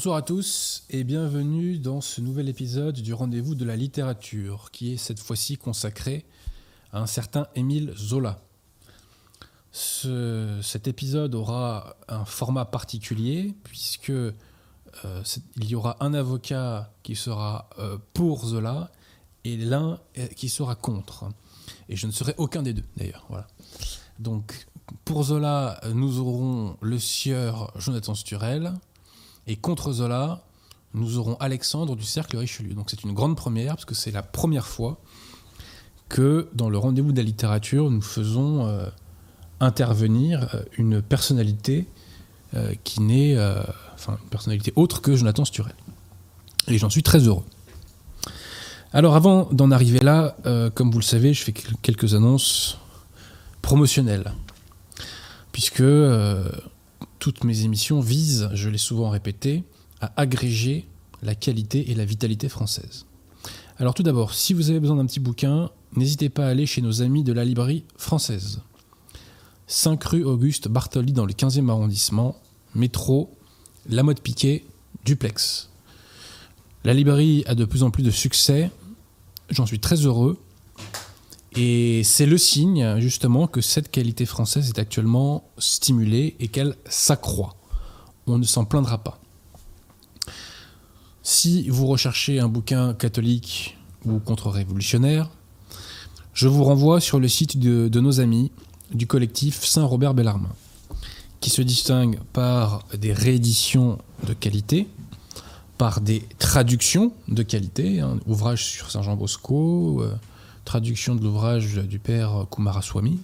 Bonsoir à tous et bienvenue dans ce nouvel épisode du rendez-vous de la littérature qui est cette fois-ci consacré à un certain Émile Zola. Ce- cet épisode aura un format particulier puisque euh, il y aura un avocat qui sera euh, pour Zola et l'un euh, qui sera contre. Et je ne serai aucun des deux d'ailleurs. Donc pour Zola, nous aurons le sieur Jonathan Sturel. Et contre Zola, nous aurons Alexandre du Cercle Richelieu. Donc c'est une grande première, parce que c'est la première fois que dans le rendez-vous de la littérature, nous faisons euh, intervenir euh, une personnalité euh, qui n'est, enfin, une personnalité autre que Jonathan Sturel. Et j'en suis très heureux. Alors avant d'en arriver là, comme vous le savez, je fais quel- quelques annonces promotionnelles. Puisque toutes mes émissions visent, je l'ai souvent répété, à agréger la qualité et la vitalité française. Alors tout d'abord, si vous avez besoin d'un petit bouquin, n'hésitez pas à aller chez nos amis de la librairie française. 5 rue Auguste Bartoli dans le 15e arrondissement, métro, La Mode Piquet, Duplex. La librairie a de plus en plus de succès, j'en suis très heureux, et c'est le signe, justement, que cette qualité française est actuellement stimulée et qu'elle s'accroît. On ne s'en plaindra pas. Si vous recherchez un bouquin catholique ou contre-révolutionnaire, je vous renvoie sur le site de, nos amis du collectif Saint-Robert Bellarmin, qui se distingue par des rééditions de qualité, par des traductions de qualité, hein, ouvrages sur Saint Jean Bosco, euh, traduction de l'ouvrage du père Kumaraswamy,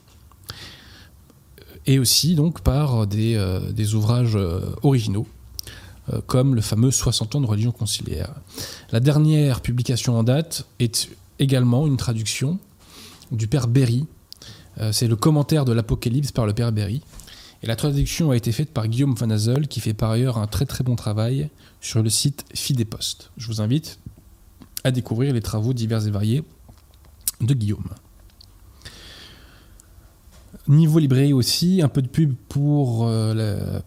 et aussi donc par des, euh, ouvrages euh, originaux, euh, comme le fameux 60 ans de religion conciliaire. La dernière publication en date est également une traduction du père Berry. C'est le commentaire de l'Apocalypse par le père Berry. Et la traduction a été faite par Guillaume Van Hazel, qui fait par ailleurs un très très bon travail sur le site Fidépost. Je vous invite à découvrir les travaux divers et variés de Guillaume. Niveau librairie aussi, un peu de pub pour, euh,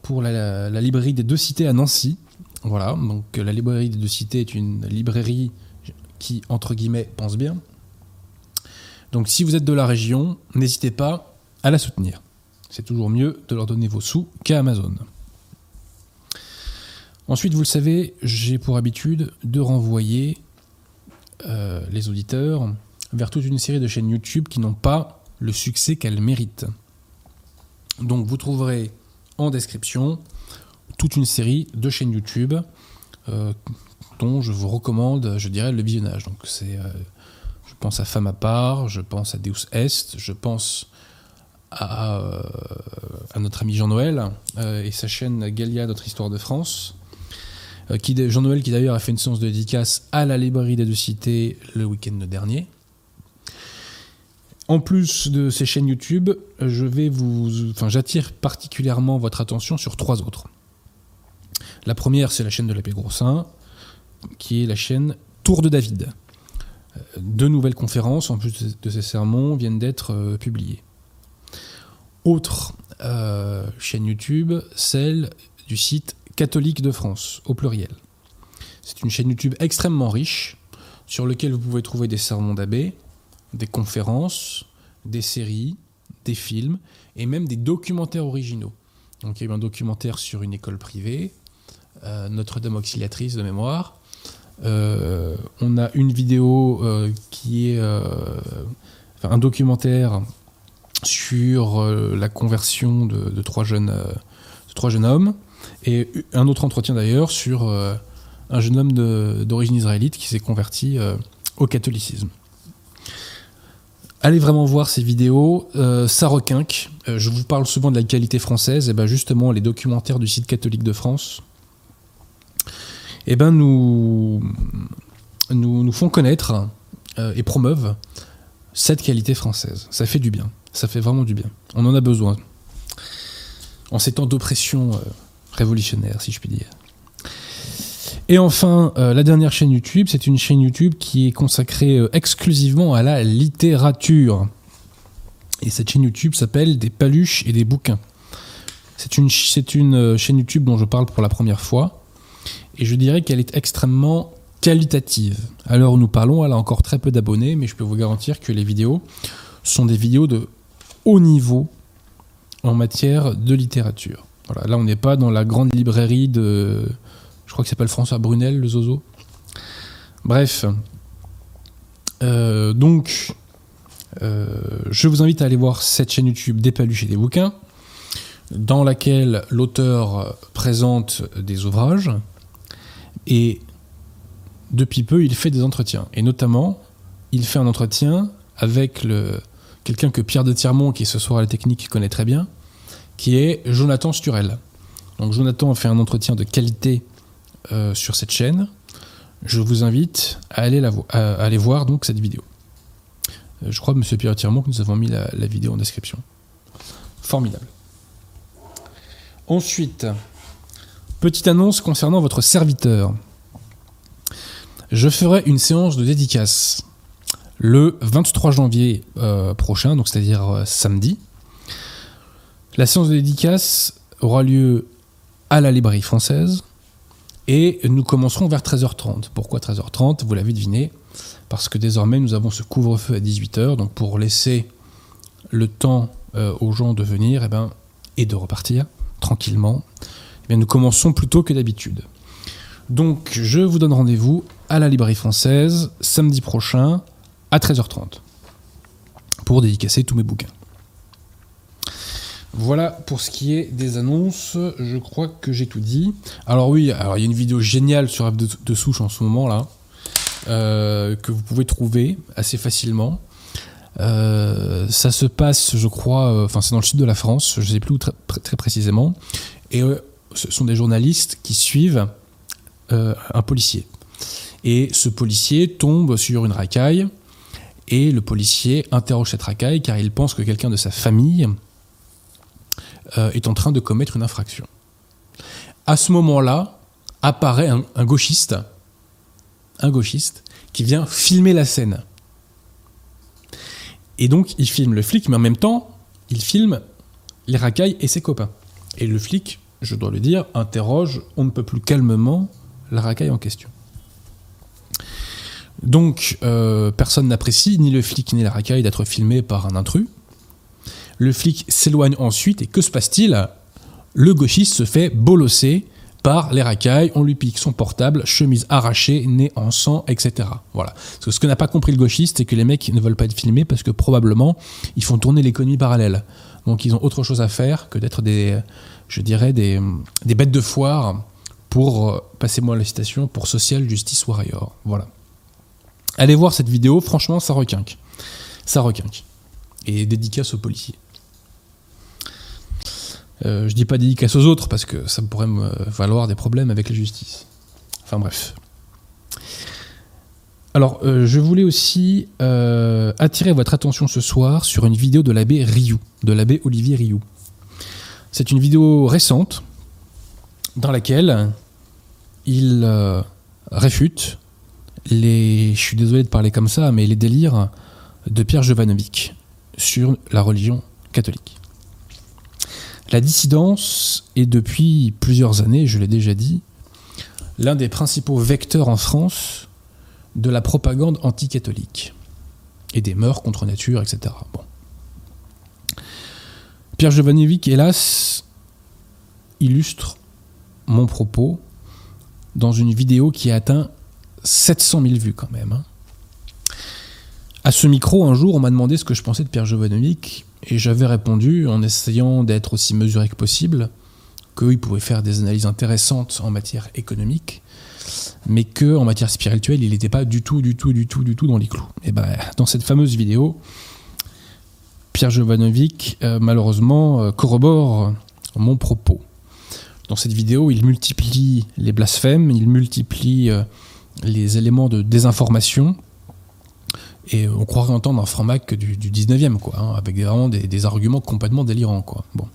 la, librairie des deux cités à Nancy. Voilà, donc euh, la librairie des deux cités est une librairie qui, entre guillemets, pense bien. Donc si vous êtes de la région, n'hésitez pas à la soutenir. C'est toujours mieux de leur donner vos sous qu'à Amazon. Ensuite, vous le savez, j'ai pour habitude de renvoyer euh, les auditeurs vers toute une série de chaînes YouTube qui n'ont pas le succès qu'elles méritent. Donc vous trouverez en description toute une série de chaînes YouTube euh, dont je vous recommande, je dirais, le visionnage. Donc c'est, euh, je pense à Femme à part, je pense à Deus Est, je pense à, euh, à notre ami Jean-Noël et sa chaîne Galia, notre histoire de France. Jean-Noël qui d'ailleurs a fait une séance de dédicace à la librairie des deux cités le week-end dernier. En plus de ces chaînes YouTube, je vais vous, enfin, j'attire particulièrement votre attention sur trois autres. La première, c'est la chaîne de l'abbé Grossin, qui est la chaîne Tour de David. Euh, Deux nouvelles conférences, en plus de ces sermons, viennent d'être euh, publiées. Autre euh, chaîne YouTube, celle du site Catholique de France, au pluriel. C'est une chaîne YouTube extrêmement riche, sur laquelle vous pouvez trouver des sermons d'abbé, des conférences, des séries, des films et même des documentaires originaux. Donc il y a eu un documentaire sur une école privée, euh, Notre-Dame auxiliatrice de mémoire. Euh, on a une vidéo euh, qui est un documentaire sur la conversion de, de trois jeunes, de trois jeunes hommes et un autre entretien d'ailleurs sur un jeune homme d'origine israélite qui s'est converti au catholicisme. Allez vraiment voir ces vidéos, euh, ça requinque. Euh, je vous parle souvent de la qualité française, et ben justement les documentaires du site catholique de France, et ben nous, nous, font connaître euh, et promeuvent cette qualité française. Ça fait du bien, ça fait vraiment du bien. On en a besoin. En ces temps d'oppression révolutionnaire, si je puis dire. Et enfin, euh, la dernière chaîne YouTube, c'est une chaîne YouTube qui est consacrée euh, exclusivement à la littérature. Et cette chaîne YouTube s'appelle Des paluches et des bouquins. C'est une, une euh, chaîne YouTube dont je parle pour la première fois. et je dirais qu'elle est extrêmement qualitative. Alors nous parlons, elle a encore très peu d'abonnés, mais je peux vous garantir que les vidéos sont des vidéos de haut niveau en matière de littérature. Voilà, là on n'est pas dans la grande librairie de, je crois que s'appelle François Brunel, le Zozo. Bref, euh, donc euh, je vous invite à aller voir cette chaîne YouTube des paluches et des bouquins, dans laquelle l'auteur présente des ouvrages et depuis peu, il fait des entretiens. Et notamment, il fait un entretien avec le, quelqu'un que Pierre de Tirmont, qui ce soir à la technique connaît très bien, qui est Jonathan Sturel. Donc Jonathan fait un entretien de qualité euh, sur cette chaîne. Je vous invite à aller, voir cette vidéo. Euh, je crois, Monsieur Pierre de Tirmont, que nous avons mis la, vidéo en description. Formidable. Ensuite, petite annonce concernant votre serviteur je ferai une séance de dédicace le 23 janvier euh, prochain, donc c'est-à-dire samedi. La séance de dédicace aura lieu à la librairie française et nous commencerons vers 13h30. Pourquoi 13h30 Vous l'avez deviné, parce que désormais nous avons ce couvre-feu à 18h, donc pour laisser le temps euh, aux gens de venir et, eh ben, et de repartir tranquillement, eh nous commençons plus tôt que d'habitude. Donc je vous donne rendez-vous à la librairie française samedi prochain à 13h30 pour dédicacer tous mes bouquins. Voilà pour ce qui est des annonces, je crois que j'ai tout dit. Alors oui, il y a une vidéo géniale sur F de, souche en ce moment là, euh, que vous pouvez trouver assez facilement. Euh, ça se passe, je crois, euh, enfin c'est dans le sud de la France, je ne sais plus où très, précisément, et ce sont des journalistes qui suivent un policier. Et ce policier tombe sur une racaille et le policier interroge cette racaille car il pense que quelqu'un de sa famille euh, est en train de commettre une infraction. À ce moment-là, apparaît un, gauchiste, un gauchiste, qui vient filmer la scène. Et donc, il filme le flic, mais en même temps, il filme les racailles et ses copains. Et le flic, je dois le dire, interroge on ne peut plus calmement la racaille en question. Donc, euh, personne n'apprécie, ni le flic ni la racaille, d'être filmé par un intrus. Le flic s'éloigne ensuite, et que se passe-t-il? Le gauchiste se fait bolosser par les racailles, on lui pique son portable, chemise arrachée, nez en sang, etc. Voilà. ce que n'a pas compris le gauchiste, c'est que les mecs ne veulent pas être filmés parce que probablement ils font tourner l'économie parallèle. Donc ils ont autre chose à faire que d'être des, je dirais, des, des bêtes de foire pour, euh, passez-moi la citation, pour Social Justice Warrior. Voilà. Allez voir cette vidéo, franchement, ça requinque. Ça requinque. Et dédicace aux policiers. Euh, je dis pas dédicace aux autres parce que ça pourrait me valoir des problèmes avec la justice. Enfin bref. Alors, euh, je voulais aussi attirer votre attention ce soir sur une vidéo de l'abbé Rioux, de l'abbé Olivier Rioux. C'est une vidéo récente dans laquelle il euh, réfute les, je suis désolé de parler comme ça, mais les délires de Pierre Jovanovic sur la religion catholique. La dissidence est depuis plusieurs années, je l'ai déjà dit, l'un des principaux vecteurs en France de la propagande anticatholique et des mœurs contre nature, etc. Pierre Jovanovic, hélas, illustre mon propos dans une vidéo qui a atteint 700 000 vues quand même. Hein. À ce micro, un jour, on m'a demandé ce que je pensais de Pierre Jovanovic, et j'avais répondu, en essayant d'être aussi mesuré que possible, qu'il pouvait faire des analyses intéressantes en matière économique, mais que en matière spirituelle, il n'était pas du tout, du tout, du tout, du tout dans les clous. Et ben, dans cette fameuse vidéo, Pierre Jovanovic, euh, malheureusement, euh, corrobore mon propos. Dans cette vidéo, il multiplie les blasphèmes, il multiplie euh, les éléments de désinformation. Et on croirait entendre un franc du, du 19e, quoi, hein, avec vraiment des, arguments complètement délirants. Quoi. Bon.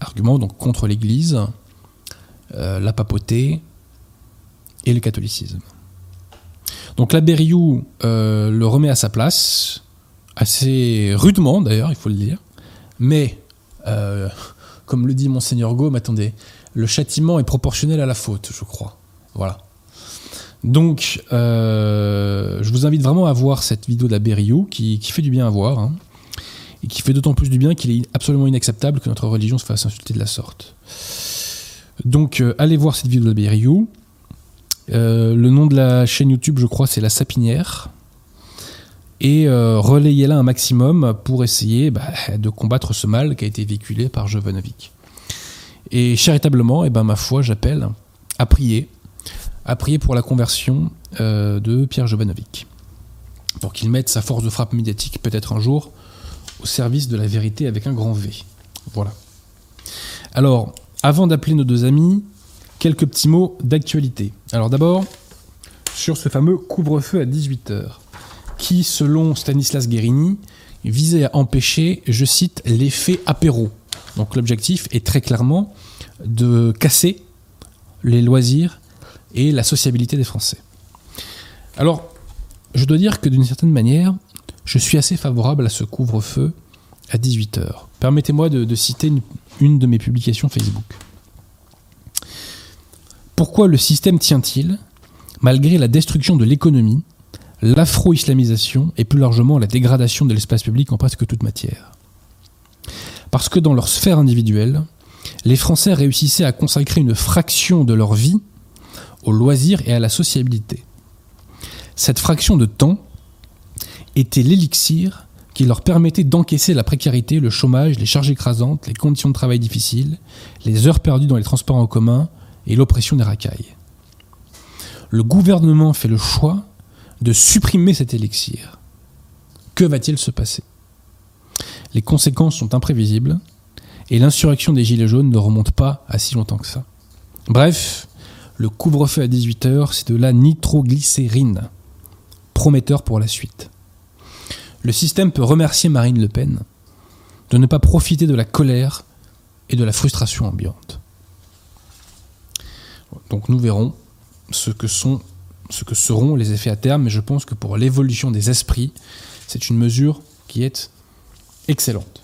Arguments donc contre l'Église, euh, la papauté et le catholicisme. Donc l'abbé Rioux euh, le remet à sa place, assez rudement d'ailleurs, il faut le dire, mais comme le dit Monseigneur Gaume, attendez, le châtiment est proportionnel à la faute, je crois. Voilà. Donc, euh, je vous invite vraiment à voir cette vidéo d'Aberio qui, qui fait du bien à voir. Hein, et qui fait d'autant plus du bien qu'il est absolument inacceptable que notre religion se fasse insulter de la sorte. Donc, euh, allez voir cette vidéo d'Aberio. Euh, le nom de la chaîne YouTube, je crois, c'est La Sapinière. Et relayez-la un maximum pour essayer bah, de combattre ce mal qui a été véhiculé par Jovanovic. Et charitablement, et eh ben, ma foi, j'appelle à prier a prié pour la conversion euh, de Pierre Jovanovic. Pour qu'il mette sa force de frappe médiatique, peut-être un jour, au service de la vérité avec un grand V. Voilà. Alors, avant d'appeler nos deux amis, quelques petits mots d'actualité. Alors d'abord, sur ce fameux couvre-feu à 18h, qui, selon Stanislas Guérini, visait à empêcher, je cite, l'effet apéro. Donc l'objectif est très clairement de casser les loisirs et la sociabilité des Français. Alors, je dois dire que d'une certaine manière, je suis assez favorable à ce couvre-feu à 18h. Permettez-moi de, citer une, de mes publications Facebook. Pourquoi le système tient-il? Malgré la destruction de l'économie, l'afro-islamisation et plus largement la dégradation de l'espace public en presque toute matière Parce que dans leur sphère individuelle, les Français réussissaient à consacrer une fraction de leur vie au loisir et à la sociabilité. Cette fraction de temps était l'élixir qui leur permettait d'encaisser la précarité, le chômage, les charges écrasantes, les conditions de travail difficiles, les heures perdues dans les transports en commun et l'oppression des racailles. Le gouvernement fait le choix de supprimer cet élixir. Que va-t-il se passer? Les conséquences sont imprévisibles et l'insurrection des Gilets jaunes ne remonte pas à si longtemps que ça. Bref, le couvre-feu à 18h, c'est de la nitroglycérine. Prometteur pour la suite. Le système peut remercier Marine Le Pen de ne pas profiter de la colère et de la frustration ambiante. Donc nous verrons ce que, ce que seront les effets à terme, mais je pense que pour l'évolution des esprits, c'est une mesure qui est excellente.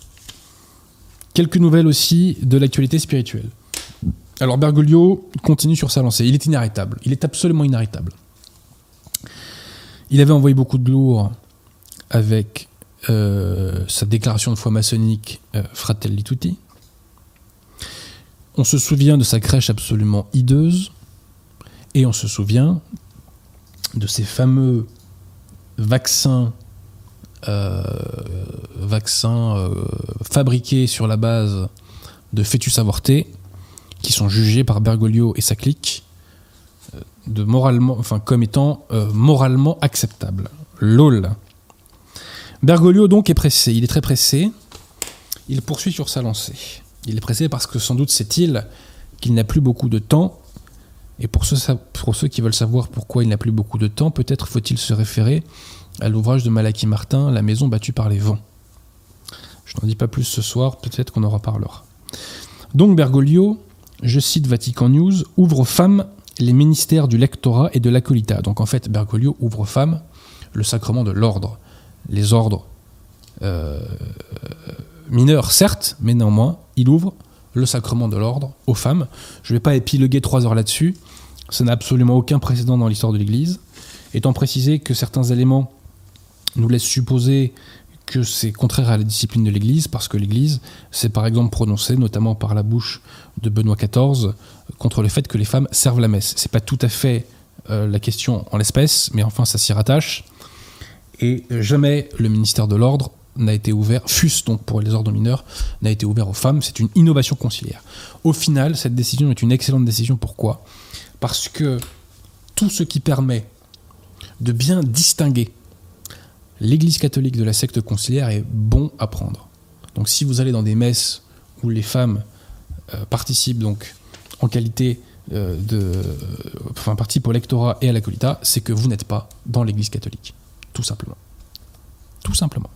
Quelques nouvelles aussi de l'actualité spirituelle. Alors Bergoglio continue sur sa lancée. Il est inarrêtable. Il est absolument inarrêtable. Il avait envoyé beaucoup de lourds avec euh, sa déclaration de foi maçonnique euh, Fratelli Tutti. On se souvient de sa crèche absolument hideuse. Et on se souvient de ces fameux vaccins, euh, vaccins fabriqués sur la base de fœtus avortés qui sont jugés par Bergoglio et sa clique euh, de moralement, enfin, comme étant euh, moralement acceptables. LOL. Bergoglio donc est pressé, il est très pressé, il poursuit sur sa lancée. Il est pressé parce que sans doute sait-il qu'il n'a plus beaucoup de temps, et pour ceux, pour ceux qui veulent savoir pourquoi il n'a plus beaucoup de temps, peut-être faut-il se référer à l'ouvrage de Malachi Martin, La maison battue par les vents. Je n'en dis pas plus ce soir, peut-être qu'on en reparlera. Donc Bergoglio je cite Vatican News, ouvre aux femmes les ministères du lectorat et de l'acolita. Donc en fait, Bergoglio ouvre aux femmes le sacrement de l'ordre. Les ordres euh, mineurs, certes, mais néanmoins, il ouvre le sacrement de l'ordre aux femmes. Je ne vais pas épiloguer trois heures là-dessus. Ça n'a absolument aucun précédent dans l'histoire de l'Église. Étant précisé que certains éléments nous laissent supposer que c'est contraire à la discipline de l'Église, parce que l'Église s'est par exemple prononcée, notamment par la bouche de Benoît XIV, contre le fait que les femmes servent la messe. C'est pas tout à fait euh, la question en l'espèce, mais enfin ça s'y rattache. Et jamais le ministère de l'Ordre n'a été ouvert, fût-ce donc pour les ordres mineurs, n'a été ouvert aux femmes. C'est une innovation conciliaire. Au final, cette décision est une excellente décision. Pourquoi? Parce que tout ce qui permet de bien distinguer l'Église catholique de la secte conciliaire est bon à prendre. Donc si vous allez dans des messes où les femmes euh, participent donc en qualité euh, de, enfin participent au lectorat et à la colita, c'est que vous n'êtes pas dans l'Église catholique, tout simplement, tout simplement.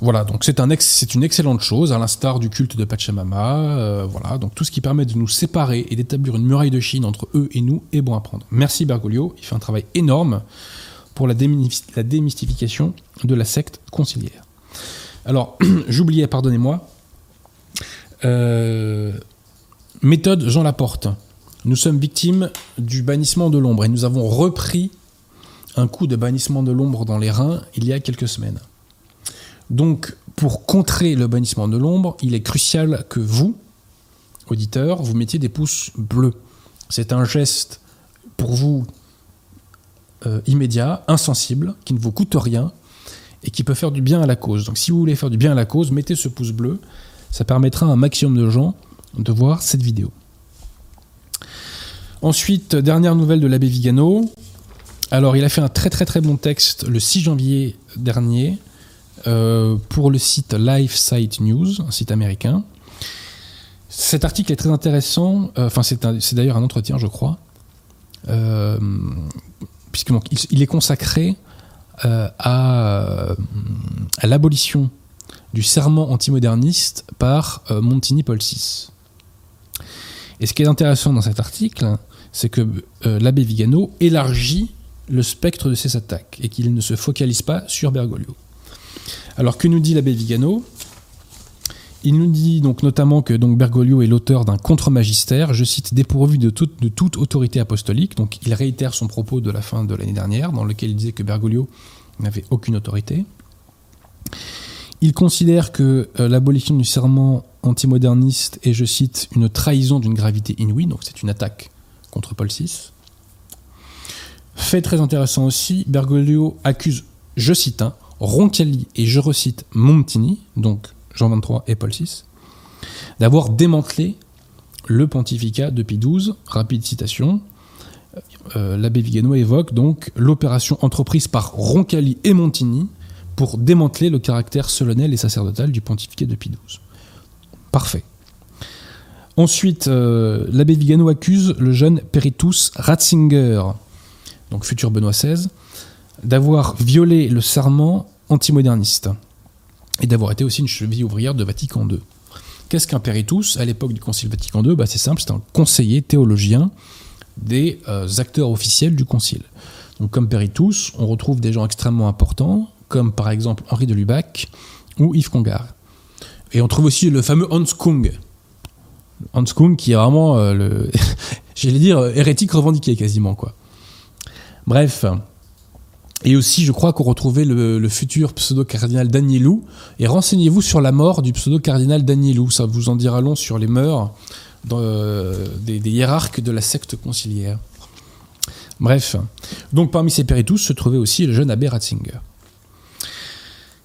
Voilà, donc c'est un c'est une excellente chose, à l'instar du culte de Pachamama. Euh, voilà, donc tout ce qui permet de nous séparer et d'établir une muraille de Chine entre eux et nous est bon à prendre. Merci Bergoglio, il fait un travail énorme pour la, démystification de la secte conciliaire. Alors, j'oubliais, pardonnez-moi, euh, Méthode Jean Laporte. Nous sommes victimes du bannissement de l'ombre et nous avons repris un coup de bannissement de l'ombre dans les reins il y a quelques semaines. Donc, pour contrer le bannissement de l'ombre, il est crucial que vous, auditeurs, vous mettiez des pouces bleus. C'est un geste pour vous euh, immédiat, insensible, qui ne vous coûte rien et qui peut faire du bien à la cause. Donc si vous voulez faire du bien à la cause, mettez ce pouce bleu. Ça permettra à un maximum de gens de voir cette vidéo. Ensuite, dernière nouvelle de l'abbé Vigano. Alors, il a fait un très très très bon texte le 6 janvier dernier euh, pour le site LifeSite News, un site américain. Cet article est très intéressant. Euh, enfin, c'est d'ailleurs un entretien, je crois, puisqu'il est consacré à, à l'abolition du serment antimoderniste par Montini Paul VI. Et ce qui est intéressant dans cet article, c'est que l'abbé Vigano élargit le spectre de ses attaques et qu'il ne se focalise pas sur Bergoglio. Alors que nous dit l'abbé Vigano Il nous dit donc notamment que Bergoglio est l'auteur d'un contre-magistère, je cite, dépourvu de toute, autorité apostolique. Donc il réitère son propos de la fin de l'année dernière, dans lequel il disait que Bergoglio n'avait aucune autorité. Il considère que euh, l'abolition du serment antimoderniste est, je cite, une trahison d'une gravité inouïe, donc c'est une attaque contre Paul VI. Fait très intéressant aussi, Bergoglio accuse, je cite, hein, Roncalli et je recite Montini, donc Jean 23 et Paul VI, d'avoir démantelé le pontificat depuis 12. Rapide citation. Euh, l'abbé Vigano évoque donc l'opération entreprise par Roncalli et Montini pour démanteler le caractère solennel et sacerdotal du pontificat depuis 12. Parfait. Ensuite, euh, l'abbé Vigano accuse le jeune Peritus Ratzinger, donc futur Benoît XVI, d'avoir violé le serment antimoderniste et d'avoir été aussi une cheville ouvrière de Vatican II. Qu'est-ce qu'un péritus À l'époque du Concile Vatican II, bah c'est simple, c'est un conseiller théologien des euh, acteurs officiels du Concile. Donc comme péritus, on retrouve des gens extrêmement importants, comme par exemple Henri de Lubac ou Yves Congar. Et on trouve aussi le fameux Hans Kung. Hans Kung qui est vraiment, euh, le, j'allais dire, hérétique revendiqué quasiment. quoi. Bref, et aussi, je crois qu'on retrouvait le, futur pseudo-cardinal Danielou. Et renseignez-vous sur la mort du pseudo-cardinal Danielou. Ça vous en dira long sur les mœurs euh, des, hiérarques de la secte conciliaire. Bref. Donc, parmi ces péritus se trouvait aussi le jeune abbé Ratzinger.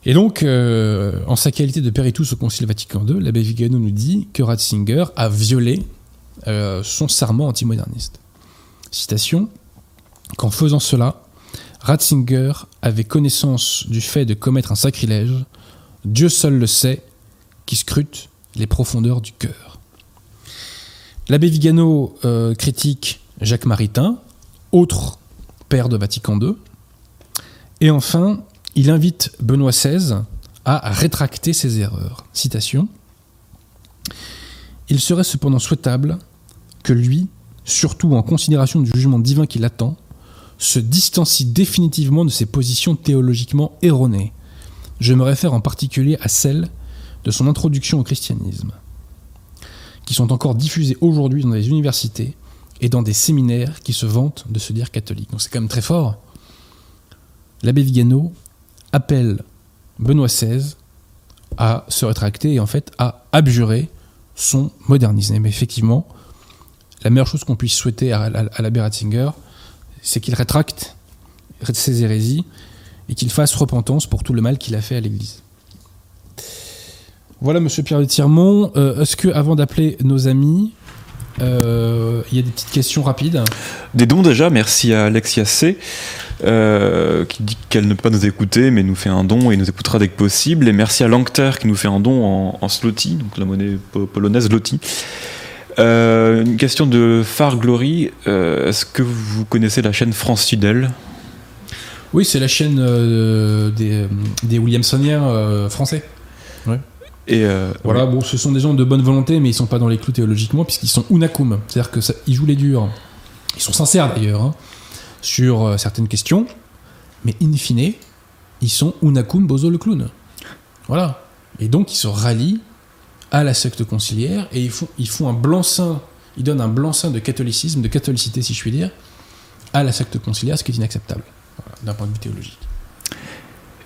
Et donc, euh, en sa qualité de péritus au Concile Vatican II, l'abbé Vigano nous dit que Ratzinger a violé euh, son serment antimoderniste. Citation Qu'en faisant cela, Ratzinger avait connaissance du fait de commettre un sacrilège, Dieu seul le sait, qui scrute les profondeurs du cœur. L'abbé Vigano euh, critique Jacques Maritain, autre père de Vatican II, et enfin, il invite Benoît XVI à rétracter ses erreurs. Citation Il serait cependant souhaitable que lui, surtout en considération du jugement divin qui l'attend, se distancie définitivement de ses positions théologiquement erronées. Je me réfère en particulier à celles de son introduction au christianisme, qui sont encore diffusées aujourd'hui dans les universités et dans des séminaires qui se vantent de se dire catholiques. Donc c'est quand même très fort. L'abbé Vigano appelle Benoît XVI à se rétracter et en fait à abjurer son modernisme. Mais effectivement, la meilleure chose qu'on puisse souhaiter à, l'abbé Ratzinger, c'est qu'il rétracte ses hérésies et qu'il fasse repentance pour tout le mal qu'il a fait à l'Église. Voilà, Monsieur Pierre de Tirmont. Euh, est-ce que, avant d'appeler nos amis, euh, il y a des petites questions rapides? Des dons déjà. Merci à Alexia C. Euh, qui dit qu'elle ne peut pas nous écouter, mais nous fait un don et nous écoutera dès que possible. Et merci à Langter qui nous fait un don en, en donc la monnaie polonaise zloty. Euh, une question de Far Glory. Euh, est-ce que vous connaissez la chaîne France Fidèle? Oui, c'est la chaîne euh, des, des, Williamsoniens français. Et voilà, bon, ce sont des gens de bonne volonté, mais ils sont pas dans les clous théologiquement, puisqu'ils sont unakum. C'est-à-dire qu'ils jouent les durs. Ils sont sincères d'ailleurs hein, sur certaines questions, mais in fine, ils sont unakum bozo le clown. Voilà. Et donc ils se rallient à la secte conciliaire et ils font, ils font un blanc-seing il donne un blanc-seing de catholicisme, de catholicité si je puis dire, à la secte conciliaire, ce qui est inacceptable voilà, d'un point de vue théologique.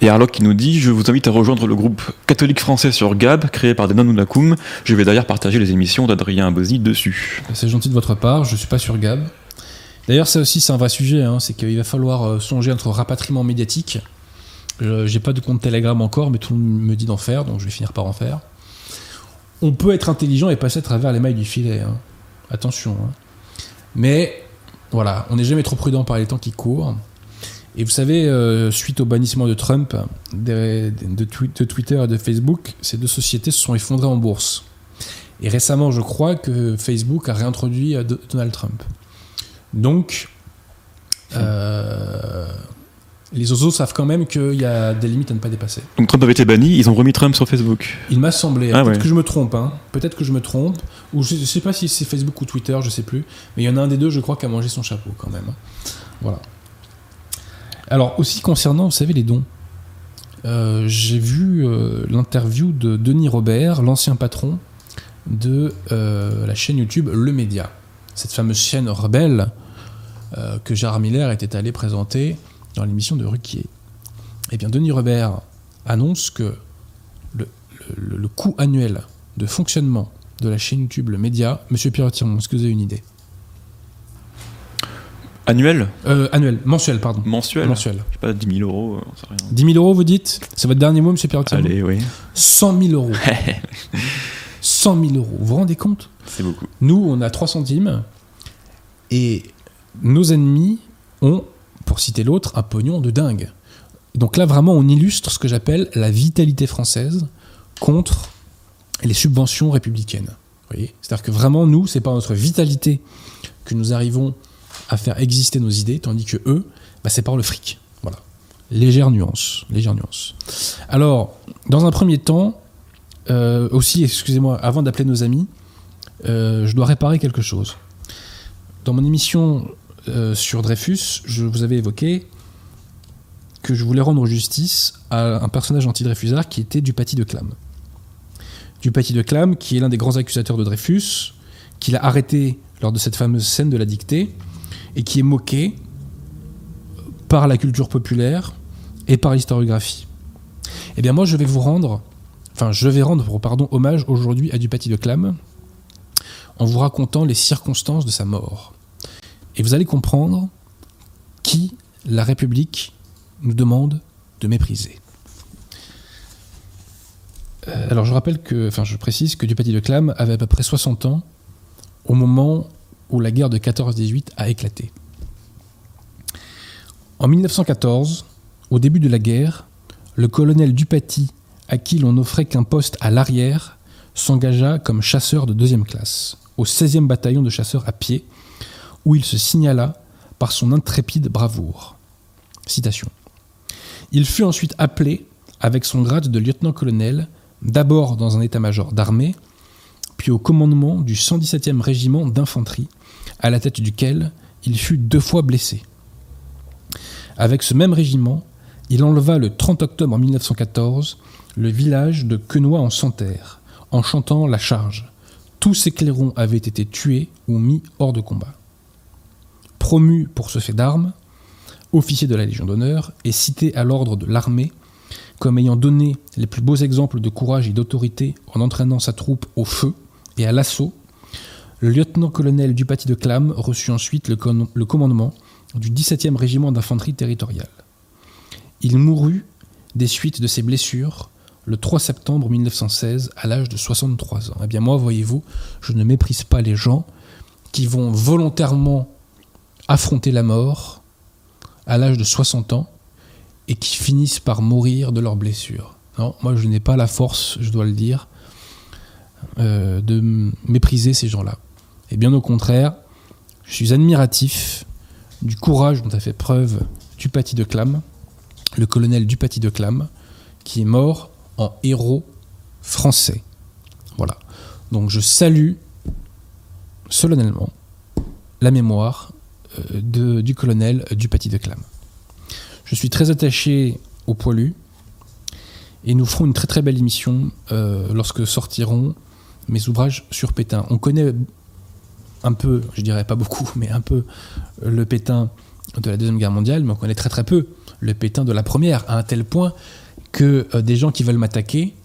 Et Arloc qui nous dit Je vous invite à rejoindre le groupe catholique français sur Gab, créé par Denon Unakum. Je vais d'ailleurs partager les émissions d'Adrien Abosi dessus. C'est gentil de votre part, je ne suis pas sur Gab. D'ailleurs, ça aussi, c'est un vrai sujet hein, c'est qu'il va falloir euh, songer à notre rapatriement médiatique. J'ai pas de compte Telegram encore, mais tout le monde me dit d'en faire, donc je vais finir par en faire. On peut être intelligent et passer à travers les mailles du filet. hein. Attention. hein. Mais voilà, on n'est jamais trop prudent par les temps qui courent. Et vous savez, euh, suite au bannissement de Trump de, de twi- de Twitter et de Facebook, ces deux sociétés se sont effondrées en bourse. Et récemment, je crois que Facebook a réintroduit euh, Do- Donald Trump. Donc, euh, les oiseaux savent quand même qu'il y a des limites à ne pas dépasser. Donc Trump avait été banni, ils ont remis Trump sur Facebook. Il m'a semblé, Ah peut-être ouais. que je me trompe, hein. peut-être que je me trompe, ou je, je sais pas si c'est Facebook ou Twitter, je sais plus, mais il y en a un des deux, je crois, qui a mangé son chapeau quand même. Voilà. Alors aussi concernant, vous savez, les dons, euh, j'ai vu euh, l'interview de Denis Robert, l'ancien patron de euh, la chaîne YouTube Le Média, cette fameuse chaîne rebelle que Gérard Miller était allé présenter dans l'émission de Ruquier. Eh bien, Denis Robert annonce que le, le- le coût annuel de fonctionnement de la chaîne YouTube Le Média, Monsieur Pierre Tiron, est-ce que vous avez une idée? Annuel? Euh, Annuel, mensuel, pardon. Mensuel Mensuel. Je sais pas, 10 000 euros, on sait rien. 10 000 euros, vous dites? C'est votre dernier mot, Monsieur Pierre Tiron Allez, oui. 100 000 euros. 100 000 euros. Vous vous rendez compte? C'est beaucoup. Nous, on a 3 centimes et nos ennemis ont, citer l'autre, un pognon de dingue. Donc là, vraiment, on illustre ce que j'appelle la vitalité française contre les subventions républicaines. C'est-à-dire que vraiment, nous, c'est par notre vitalité que nous arrivons à faire exister nos idées, tandis que eux, bah, c'est par le fric. Voilà. Légère nuance. Légère nuance. Alors, dans un premier temps, euh, aussi, excusez-moi, avant d'appeler nos amis, euh, je dois réparer quelque chose. Dans mon émission euh, sur Dreyfus, je vous avais évoqué que je voulais rendre justice à un personnage anti-Dreyfusard qui était Dupaty de Clam. Dupaty de Clam, qui est l'un des grands accusateurs de Dreyfus, qu'il a arrêté lors de cette fameuse scène de la dictée, et qui est moqué par la culture populaire et par l'historiographie. Eh bien moi je vais vous rendre, enfin je vais rendre pardon, hommage aujourd'hui à Dupaty de Clam en vous racontant les circonstances de sa mort. Et vous allez comprendre qui la République nous demande de mépriser. Euh, alors je rappelle que, enfin je précise que Dupaty de Clam avait à peu près 60 ans au moment où la guerre de 14-18 a éclaté. En 1914, au début de la guerre, le colonel Dupaty, à qui l'on n'offrait qu'un poste à l'arrière, s'engagea comme chasseur de deuxième classe, au 16e bataillon de chasseurs à pied, où il se signala par son intrépide bravoure. Citation. Il fut ensuite appelé, avec son grade de lieutenant-colonel, d'abord dans un état-major d'armée, puis au commandement du 117e régiment d'infanterie, à la tête duquel il fut deux fois blessé. Avec ce même régiment, il enleva le 30 octobre 1914 le village de Quenois en Santerre, en chantant la charge. Tous ses clairons avaient été tués ou mis hors de combat. Promu pour ce fait d'armes, officier de la Légion d'honneur et cité à l'ordre de l'armée comme ayant donné les plus beaux exemples de courage et d'autorité en entraînant sa troupe au feu et à l'assaut, le lieutenant-colonel Dupaty de Clam reçut ensuite le, commandement du 17e régiment d'infanterie territoriale. Il mourut des suites de ses blessures le 3 septembre 1916 à l'âge de 63 ans. Eh bien moi, voyez-vous, je ne méprise pas les gens qui vont volontairement affronter la mort à l'âge de 60 ans et qui finissent par mourir de leurs blessures. Non, moi je n'ai pas la force, je dois le dire, euh, de mépriser ces gens-là. Et bien au contraire, je suis admiratif du courage dont a fait preuve Dupaty de Clam, le colonel Dupaty de Clam, qui est mort en héros français. Voilà. Donc je salue solennellement la mémoire de- du colonel Dupaty de Clam. Je suis très attaché au poilu et nous ferons une très très belle émission euh, lorsque sortiront mes ouvrages sur Pétain. On connaît un peu, je dirais pas beaucoup, mais un peu le Pétain de la Deuxième Guerre mondiale, mais on connaît très très peu le Pétain de la Première, à un tel point que euh, des gens qui veulent m'attaquer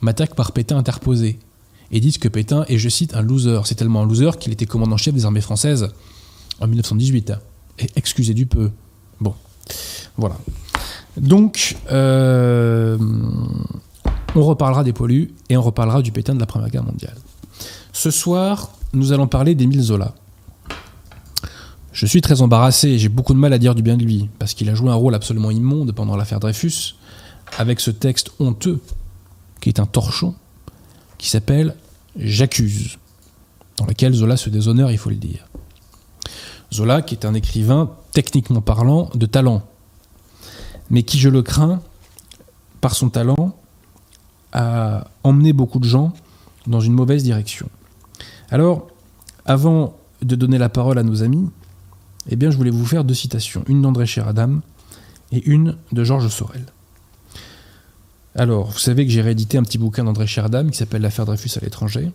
m'attaquent par Pétain interposé et disent que Pétain est, je cite, un loser. C'est tellement un loser qu'il était commandant-chef des armées françaises en 1918. Et excusez du peu. Bon, voilà. Donc, euh, on reparlera des poilus et on reparlera du Pétain de la Première Guerre mondiale. Ce soir, nous allons parler d'Émile Zola. Je suis très embarrassé et j'ai beaucoup de mal à dire du bien de lui, parce qu'il a joué un rôle absolument immonde pendant l'affaire Dreyfus, avec ce texte honteux, qui est un torchon, qui s'appelle J'accuse, dans lequel Zola se déshonore, il faut le dire. Zola, qui est un écrivain, techniquement parlant, de talent, mais qui, je le crains, par son talent, a emmené beaucoup de gens dans une mauvaise direction. Alors, avant de donner la parole à nos amis, eh bien, je voulais vous faire deux citations, une d'André Chéradam et une de Georges Sorel. Alors, vous savez que j'ai réédité un petit bouquin d'André Chéradam qui s'appelle L'affaire Dreyfus à l'étranger.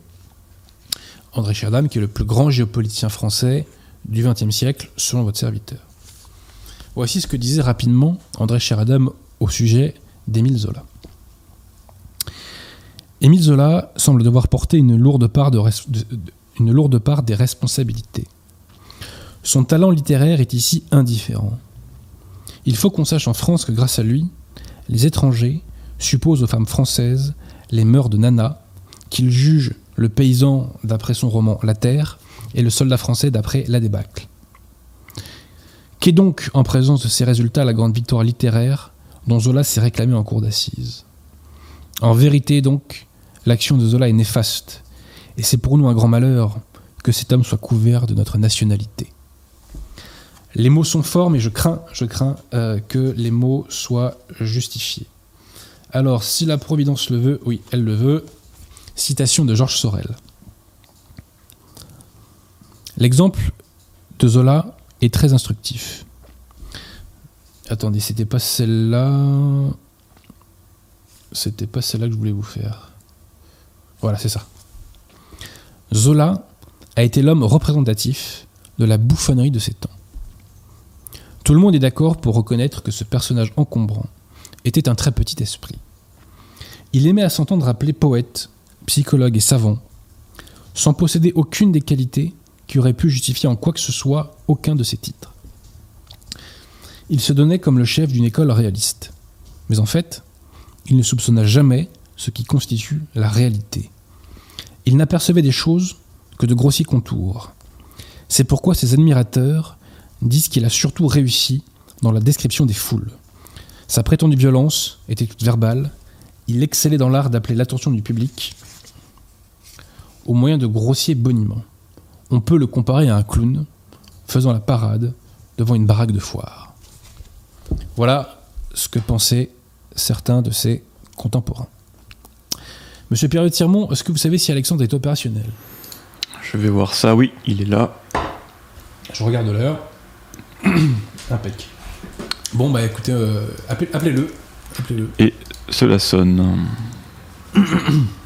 André Chéradam, qui est le plus grand géopoliticien français du XXe siècle, selon votre serviteur. Voici ce que disait rapidement André Chéradam au sujet d'Émile Zola. Émile Zola semble devoir porter une lourde part, une lourde part des responsabilités. Son talent littéraire est ici indifférent. Il faut qu'on sache en France que grâce à lui, les étrangers supposent aux femmes françaises les mœurs de Nana, qu'ils jugent le paysan d'après son roman La Terre et le soldat français d'après La débâcle. Qu'est donc, en présence de ces résultats, la grande victoire littéraire dont Zola s'est réclamé en cour d'assises? En vérité, donc, L'action de Zola est néfaste, et c'est pour nous un grand malheur que cet homme soit couvert de notre nationalité. Les mots sont forts, mais je crains, je crains euh, que les mots soient justifiés. Alors, si la Providence le veut, oui, elle le veut. Citation de Georges Sorel. L'exemple de Zola est très instructif. Attendez, c'était pas celle-là. C'était pas celle-là que je voulais vous faire. Voilà, c'est ça. Zola a été l'homme représentatif de la bouffonnerie de ses temps. Tout le monde est d'accord pour reconnaître que ce personnage encombrant était un très petit esprit. Il aimait à s'entendre appeler poète, psychologue et savant, sans posséder aucune des qualités qui auraient pu justifier en quoi que ce soit aucun de ses titres. Il se donnait comme le chef d'une école réaliste. Mais en fait, il ne soupçonna jamais ce qui constitue la réalité. Il n'apercevait des choses que de grossiers contours. C'est pourquoi ses admirateurs disent qu'il a surtout réussi dans la description des foules. Sa prétendue violence était toute verbale, il excellait dans l'art d'appeler l'attention du public au moyen de grossiers boniments. On peut le comparer à un clown faisant la parade devant une baraque de foire. Voilà ce que pensaient certains de ses contemporains. Monsieur Pierre Tirmont, est-ce que vous savez si Alexandre est opérationnel? Je vais voir ça, oui, il est là. Je regarde l'heure. Impec. Bon, bah écoutez, euh, appelez-le. Appelez-le. Et cela sonne.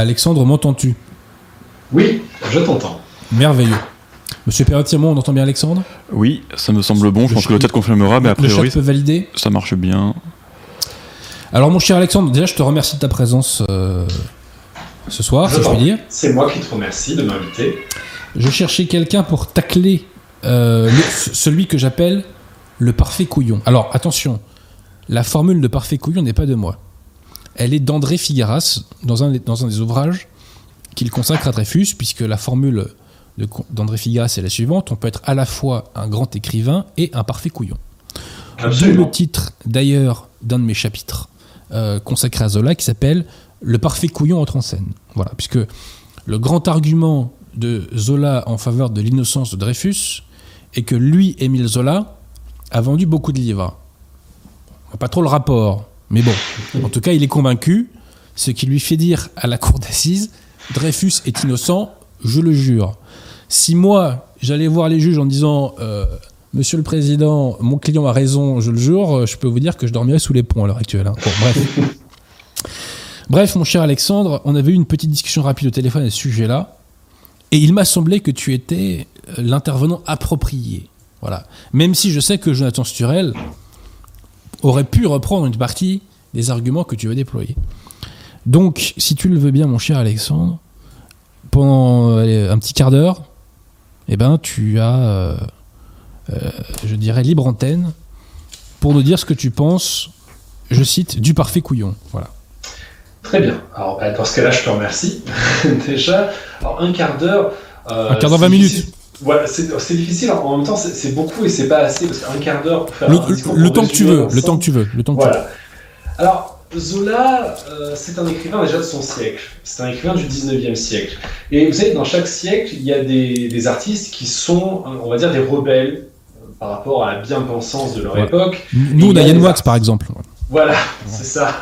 Alexandre, m'entends-tu? Oui, je t'entends. Merveilleux. Monsieur Perrotimont, on entend bien Alexandre? Oui, ça me semble bon. Je pense que le tête confirmera, mais a priori, le peut valider? ça marche bien. Alors, mon cher Alexandre, déjà, je te remercie de ta présence euh, ce soir, si je puis dire. C'est moi qui te remercie de m'inviter. Je cherchais quelqu'un pour tacler euh, celui que j'appelle le parfait couillon. Alors, attention, la formule de parfait couillon n'est pas de moi. Elle est d'André Figaras, dans un, dans un des ouvrages qu'il consacre à Dreyfus, puisque la formule d'André Figas c'est la suivante on peut être à la fois un grand écrivain et un parfait couillon. Absolument. le titre d'ailleurs d'un de mes chapitres euh, consacré à Zola qui s'appelle Le parfait couillon entre en scène. Voilà, puisque le grand argument de Zola en faveur de l'innocence de Dreyfus est que lui, Émile Zola, a vendu beaucoup de livres. Pas trop le rapport, mais bon, en tout cas, il est convaincu, ce qui lui fait dire à la cour d'assises Dreyfus est innocent, je le jure. Si moi, j'allais voir les juges en disant euh, Monsieur le Président, mon client a raison, je le jure, je peux vous dire que je dormirai sous les ponts à l'heure actuelle. hein. Bon, bref. bref, mon cher Alexandre, on avait eu une petite discussion rapide au téléphone à ce sujet-là, et il m'a semblé que tu étais euh, l'intervenant approprié. Voilà. Même si je sais que Jonathan Sturel aurait pu reprendre une partie des arguments que tu as déployés. Donc, si tu le veux bien, mon cher Alexandre, pendant allez, un petit quart d'heure, eh ben, tu as, euh, euh, je dirais, libre antenne pour nous dire ce que tu penses, je cite, du parfait couillon. Voilà. Très bien. Alors, bah, dans ce cas-là, je te remercie. Déjà, alors, un quart d'heure. euh, Un quart d'heure, c'est 20 minutes. Ouais, c'est difficile. En même temps, c'est beaucoup et c'est pas assez parce qu'un quart d'heure pour faire Le, un discours le pour temps que tu veux, le temps que tu veux, le temps que tu veux. Alors, Zola, euh, c'est un écrivain déjà de son siècle. C'est un écrivain du 19e siècle. Et vous savez, dans chaque siècle, il y a des, des artistes qui sont, on va dire, des rebelles euh, par rapport à la bien-pensance de leur Ouais. époque. Nous, on a Yann Wax, par exemple. Voilà, c'est ça.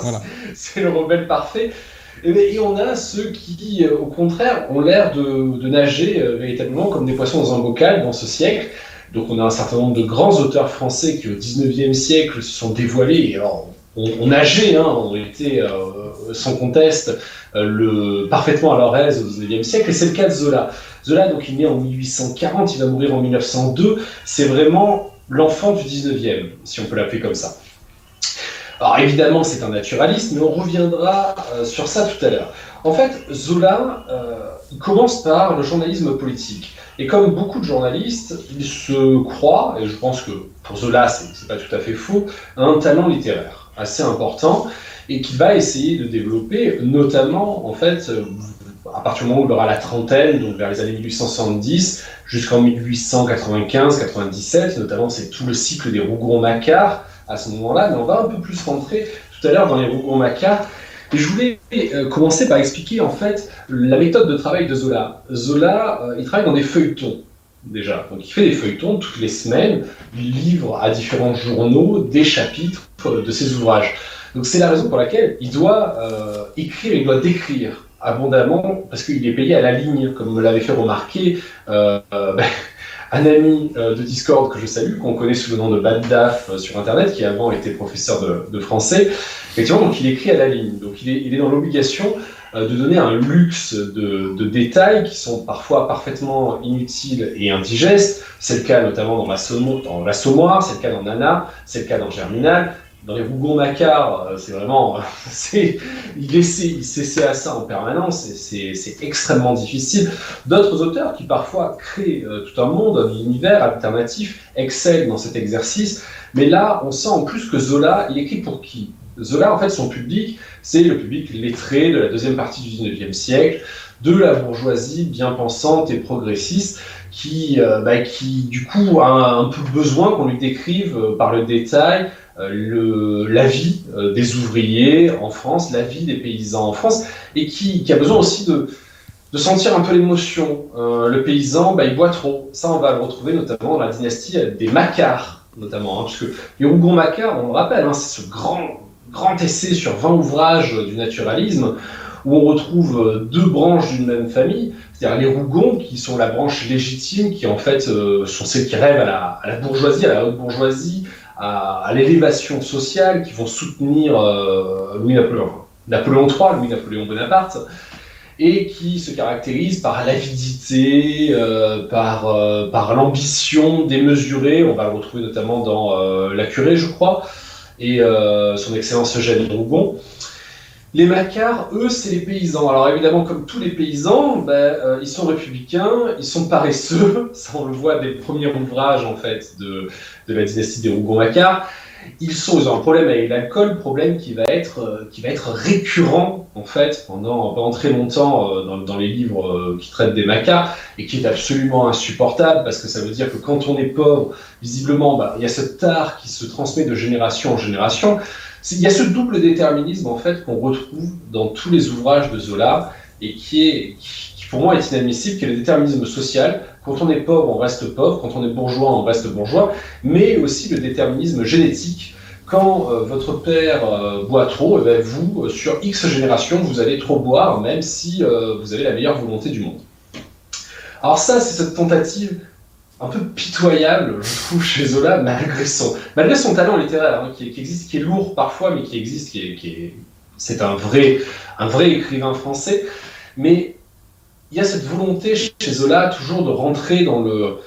Voilà. c'est le rebelle parfait. Et, et on a ceux qui, euh, au contraire, ont l'air de, nager euh, véritablement comme des poissons dans un bocal dans ce siècle. Donc on a un certain nombre de grands auteurs français qui, au 19e siècle, se sont dévoilés. Et alors, on, on nageait, hein, on était euh, sans conteste le, parfaitement à leur aise au 19e siècle. Et c'est le cas de Zola. Zola, donc, il est né en 1840, il va mourir en 1902. C'est vraiment l'enfant du 19e, si on peut l'appeler comme ça. Alors évidemment, c'est un naturaliste, mais on reviendra euh, sur ça tout à l'heure. En fait, Zola, euh, il commence par le journalisme politique. Et comme beaucoup de journalistes, il se croit, et je pense que pour Zola, c'est pas tout à fait faux, un talent littéraire assez important et qu'il va essayer de développer, notamment, en fait, euh, à partir du moment où il aura la trentaine, donc vers les années 1870 jusqu'en 1895-97, notamment c'est tout le cycle des Rougon-Macquart à ce moment-là, mais on va un peu plus rentrer tout à l'heure dans les Rougon-Macquart. Et je voulais euh, commencer par expliquer en fait la méthode de travail de Zola. Zola, euh, il travaille dans des feuilletons déjà. Donc il fait des feuilletons toutes les semaines, il livre à différents journaux des chapitres euh, de ses ouvrages. Donc c'est la raison pour laquelle il doit écrire, il doit décrire abondamment, parce qu'il est payé à la ligne, comme me l'avait fait remarquer ben, un ami euh, de Discord que je salue, qu'on connaît sous le nom de Bad Daf euh, sur Internet, qui avant était professeur de, de français. Effectivement, donc il écrit à la ligne. Donc il est, dans l'obligation euh, de donner un luxe de, détails qui sont parfois parfaitement inutiles et indigestes. C'est le cas notamment dans l'Assommoir, c'est le cas dans Nana, c'est le cas dans Germinal. Dans les Rougon-Macquart, euh, c'est vraiment. c'est- il essaie, il s'essaie à ça en permanence et c'est- extrêmement difficile. D'autres auteurs qui parfois créent euh, tout un monde, un univers alternatif, excellent dans cet exercice. Mais là, on sent en plus que Zola, il écrit pour qui? Zola, en fait, son public, c'est le public lettré de la deuxième partie du 19e siècle, de la bourgeoisie bien pensante et progressiste, qui, euh, bah, qui du coup, a un, peu besoin qu'on lui décrive par le détail le, la vie euh, des ouvriers en France, la vie des paysans en France, et qui, a besoin aussi de, sentir un peu l'émotion. Euh, le paysan, bah, il boit trop. Ça, on va le retrouver notamment dans la dynastie des Macquart, notamment, hein, puisque les Rougon-Macquart, on le rappelle, hein, c'est ce grand, grand essai sur 20 ouvrages du naturalisme, où on retrouve euh, deux branches d'une même famille, c'est-à-dire les Rougon, qui sont la branche légitime, qui en fait euh, sont celles qui rêvent à la bourgeoisie, à la haute bourgeoisie, à, l'élévation sociale, qui vont soutenir euh, Louis-Napoléon, Napoléon III, Louis-Napoléon Bonaparte, et qui se caractérisent par l'avidité, euh, par, euh, par l'ambition démesurée. On va le retrouver notamment dans La Curée, je crois, et son excellence Eugène Rougon. Les Macquart, eux, c'est les paysans. Alors évidemment, comme tous les paysans, ben, euh, ils sont républicains, ils sont paresseux. Ça, on le voit des premiers ouvrages en fait de, la dynastie des Rougon-Macquart. Ils, sont, ils ont un problème avec l'alcool, problème qui va être, euh, qui va être récurrent en fait pendant, très longtemps euh, dans, les livres qui traitent des Macquart et qui est absolument insupportable parce que ça veut dire que quand on est pauvre, visiblement, bah, il y a ce tard qui se transmet de génération en génération. Il y a ce double déterminisme en fait qu'on retrouve dans tous les ouvrages de Zola et qui est qui, pour moi est inadmissible, qui est le déterminisme social. Quand on est pauvre, on reste pauvre. Quand on est bourgeois, on reste bourgeois. Mais aussi le déterminisme génétique. Quand euh, votre père euh, boit trop, eh ben, vous, euh, sur X générations, vous allez trop boire, même si vous avez la meilleure volonté du monde. Alors ça, c'est cette tentative un peu pitoyable, je trouve, chez Zola, malgré son, malgré son talent littéraire, hein, qui, existe, qui est lourd parfois, mais qui existe, qui est, qui est c'est un vrai, un vrai écrivain français. Mais il y a cette volonté chez Zola toujours de rentrer dans le,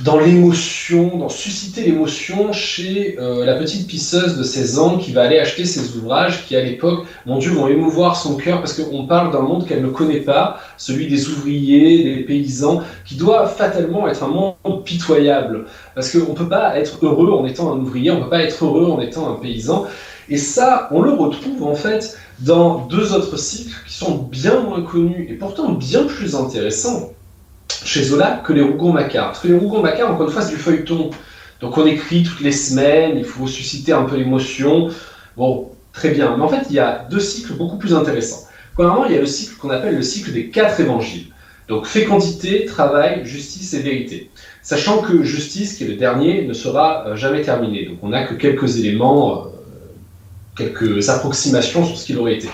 dans l'émotion, dans susciter l'émotion chez euh, la petite pisseuse de 16 ans qui va aller acheter ses ouvrages qui, à l'époque, mon Dieu, vont émouvoir son cœur parce qu'on parle d'un monde qu'elle ne connaît pas, celui des ouvriers, des paysans, qui doit fatalement être un monde pitoyable. Parce qu'on ne peut pas être heureux en étant un ouvrier, on ne peut pas être heureux en étant un paysan. Et ça, on le retrouve en fait dans deux autres cycles qui sont bien moins connus et pourtant bien plus intéressants chez Zola que les Rougon-Macquart. Parce que les Rougon-Macquart, encore une fois, c'est du feuilleton. Donc on écrit toutes les semaines, il faut susciter un peu l'émotion. Bon, très bien. Mais en fait, il y a deux cycles beaucoup plus intéressants. Premièrement, il y a le cycle qu'on appelle le cycle des quatre évangiles. Donc fécondité, travail, justice et vérité. Sachant que justice, qui est le dernier, ne sera euh, jamais terminé. Donc on n'a que quelques éléments, euh, quelques approximations sur ce qu'il aurait été.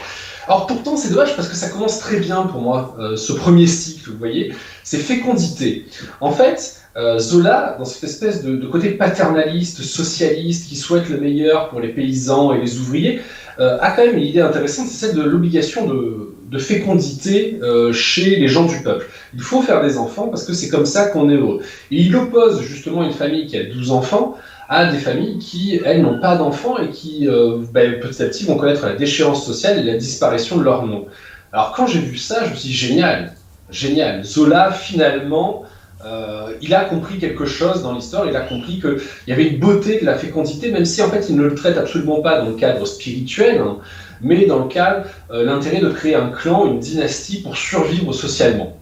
Alors pourtant, c'est dommage parce que ça commence très bien pour moi, euh, ce premier cycle, vous voyez, c'est fécondité. En fait, euh, Zola, dans cette espèce de, côté paternaliste, socialiste, qui souhaite le meilleur pour les paysans et les ouvriers, euh, a quand même une idée intéressante, c'est celle de l'obligation de, fécondité chez les gens du peuple. Il faut faire des enfants parce que c'est comme ça qu'on est heureux. Et il oppose justement une famille qui a 12 enfants à des familles qui, elles, n'ont pas d'enfants et qui, euh, ben, petit à petit, vont connaître la déchéance sociale et la disparition de leur nom. Alors, quand j'ai vu ça, je me suis dit, génial, génial. Zola, finalement, euh, il a compris quelque chose dans l'histoire, il a compris qu'il y avait une beauté de la fécondité, même si en fait il ne le traite absolument pas dans le cadre spirituel, hein, mais dans le cadre, euh, l'intérêt de créer un clan, une dynastie pour survivre socialement.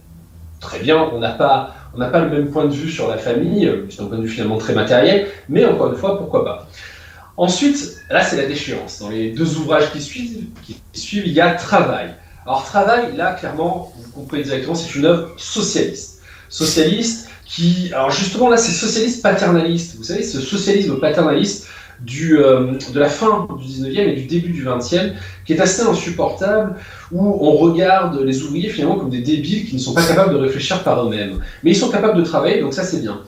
Très bien, on n'a pas on n'a pas le même point de vue sur la famille, c'est un point de vue finalement très matériel, mais encore une fois, pourquoi pas. Ensuite, là c'est la déchéance. Dans les deux ouvrages qui suivent, qui suivent, il y a Travail. Alors Travail, là clairement, vous comprenez directement, c'est une œuvre socialiste. Socialiste qui, alors justement là c'est socialiste paternaliste. Vous savez, ce socialisme paternaliste du, euh, de la fin du 19e et du début du 20e, qui est assez insupportable, où on regarde les ouvriers finalement comme des débiles qui ne sont pas capables de réfléchir par eux-mêmes. Mais ils sont capables de travailler, donc ça c'est bien.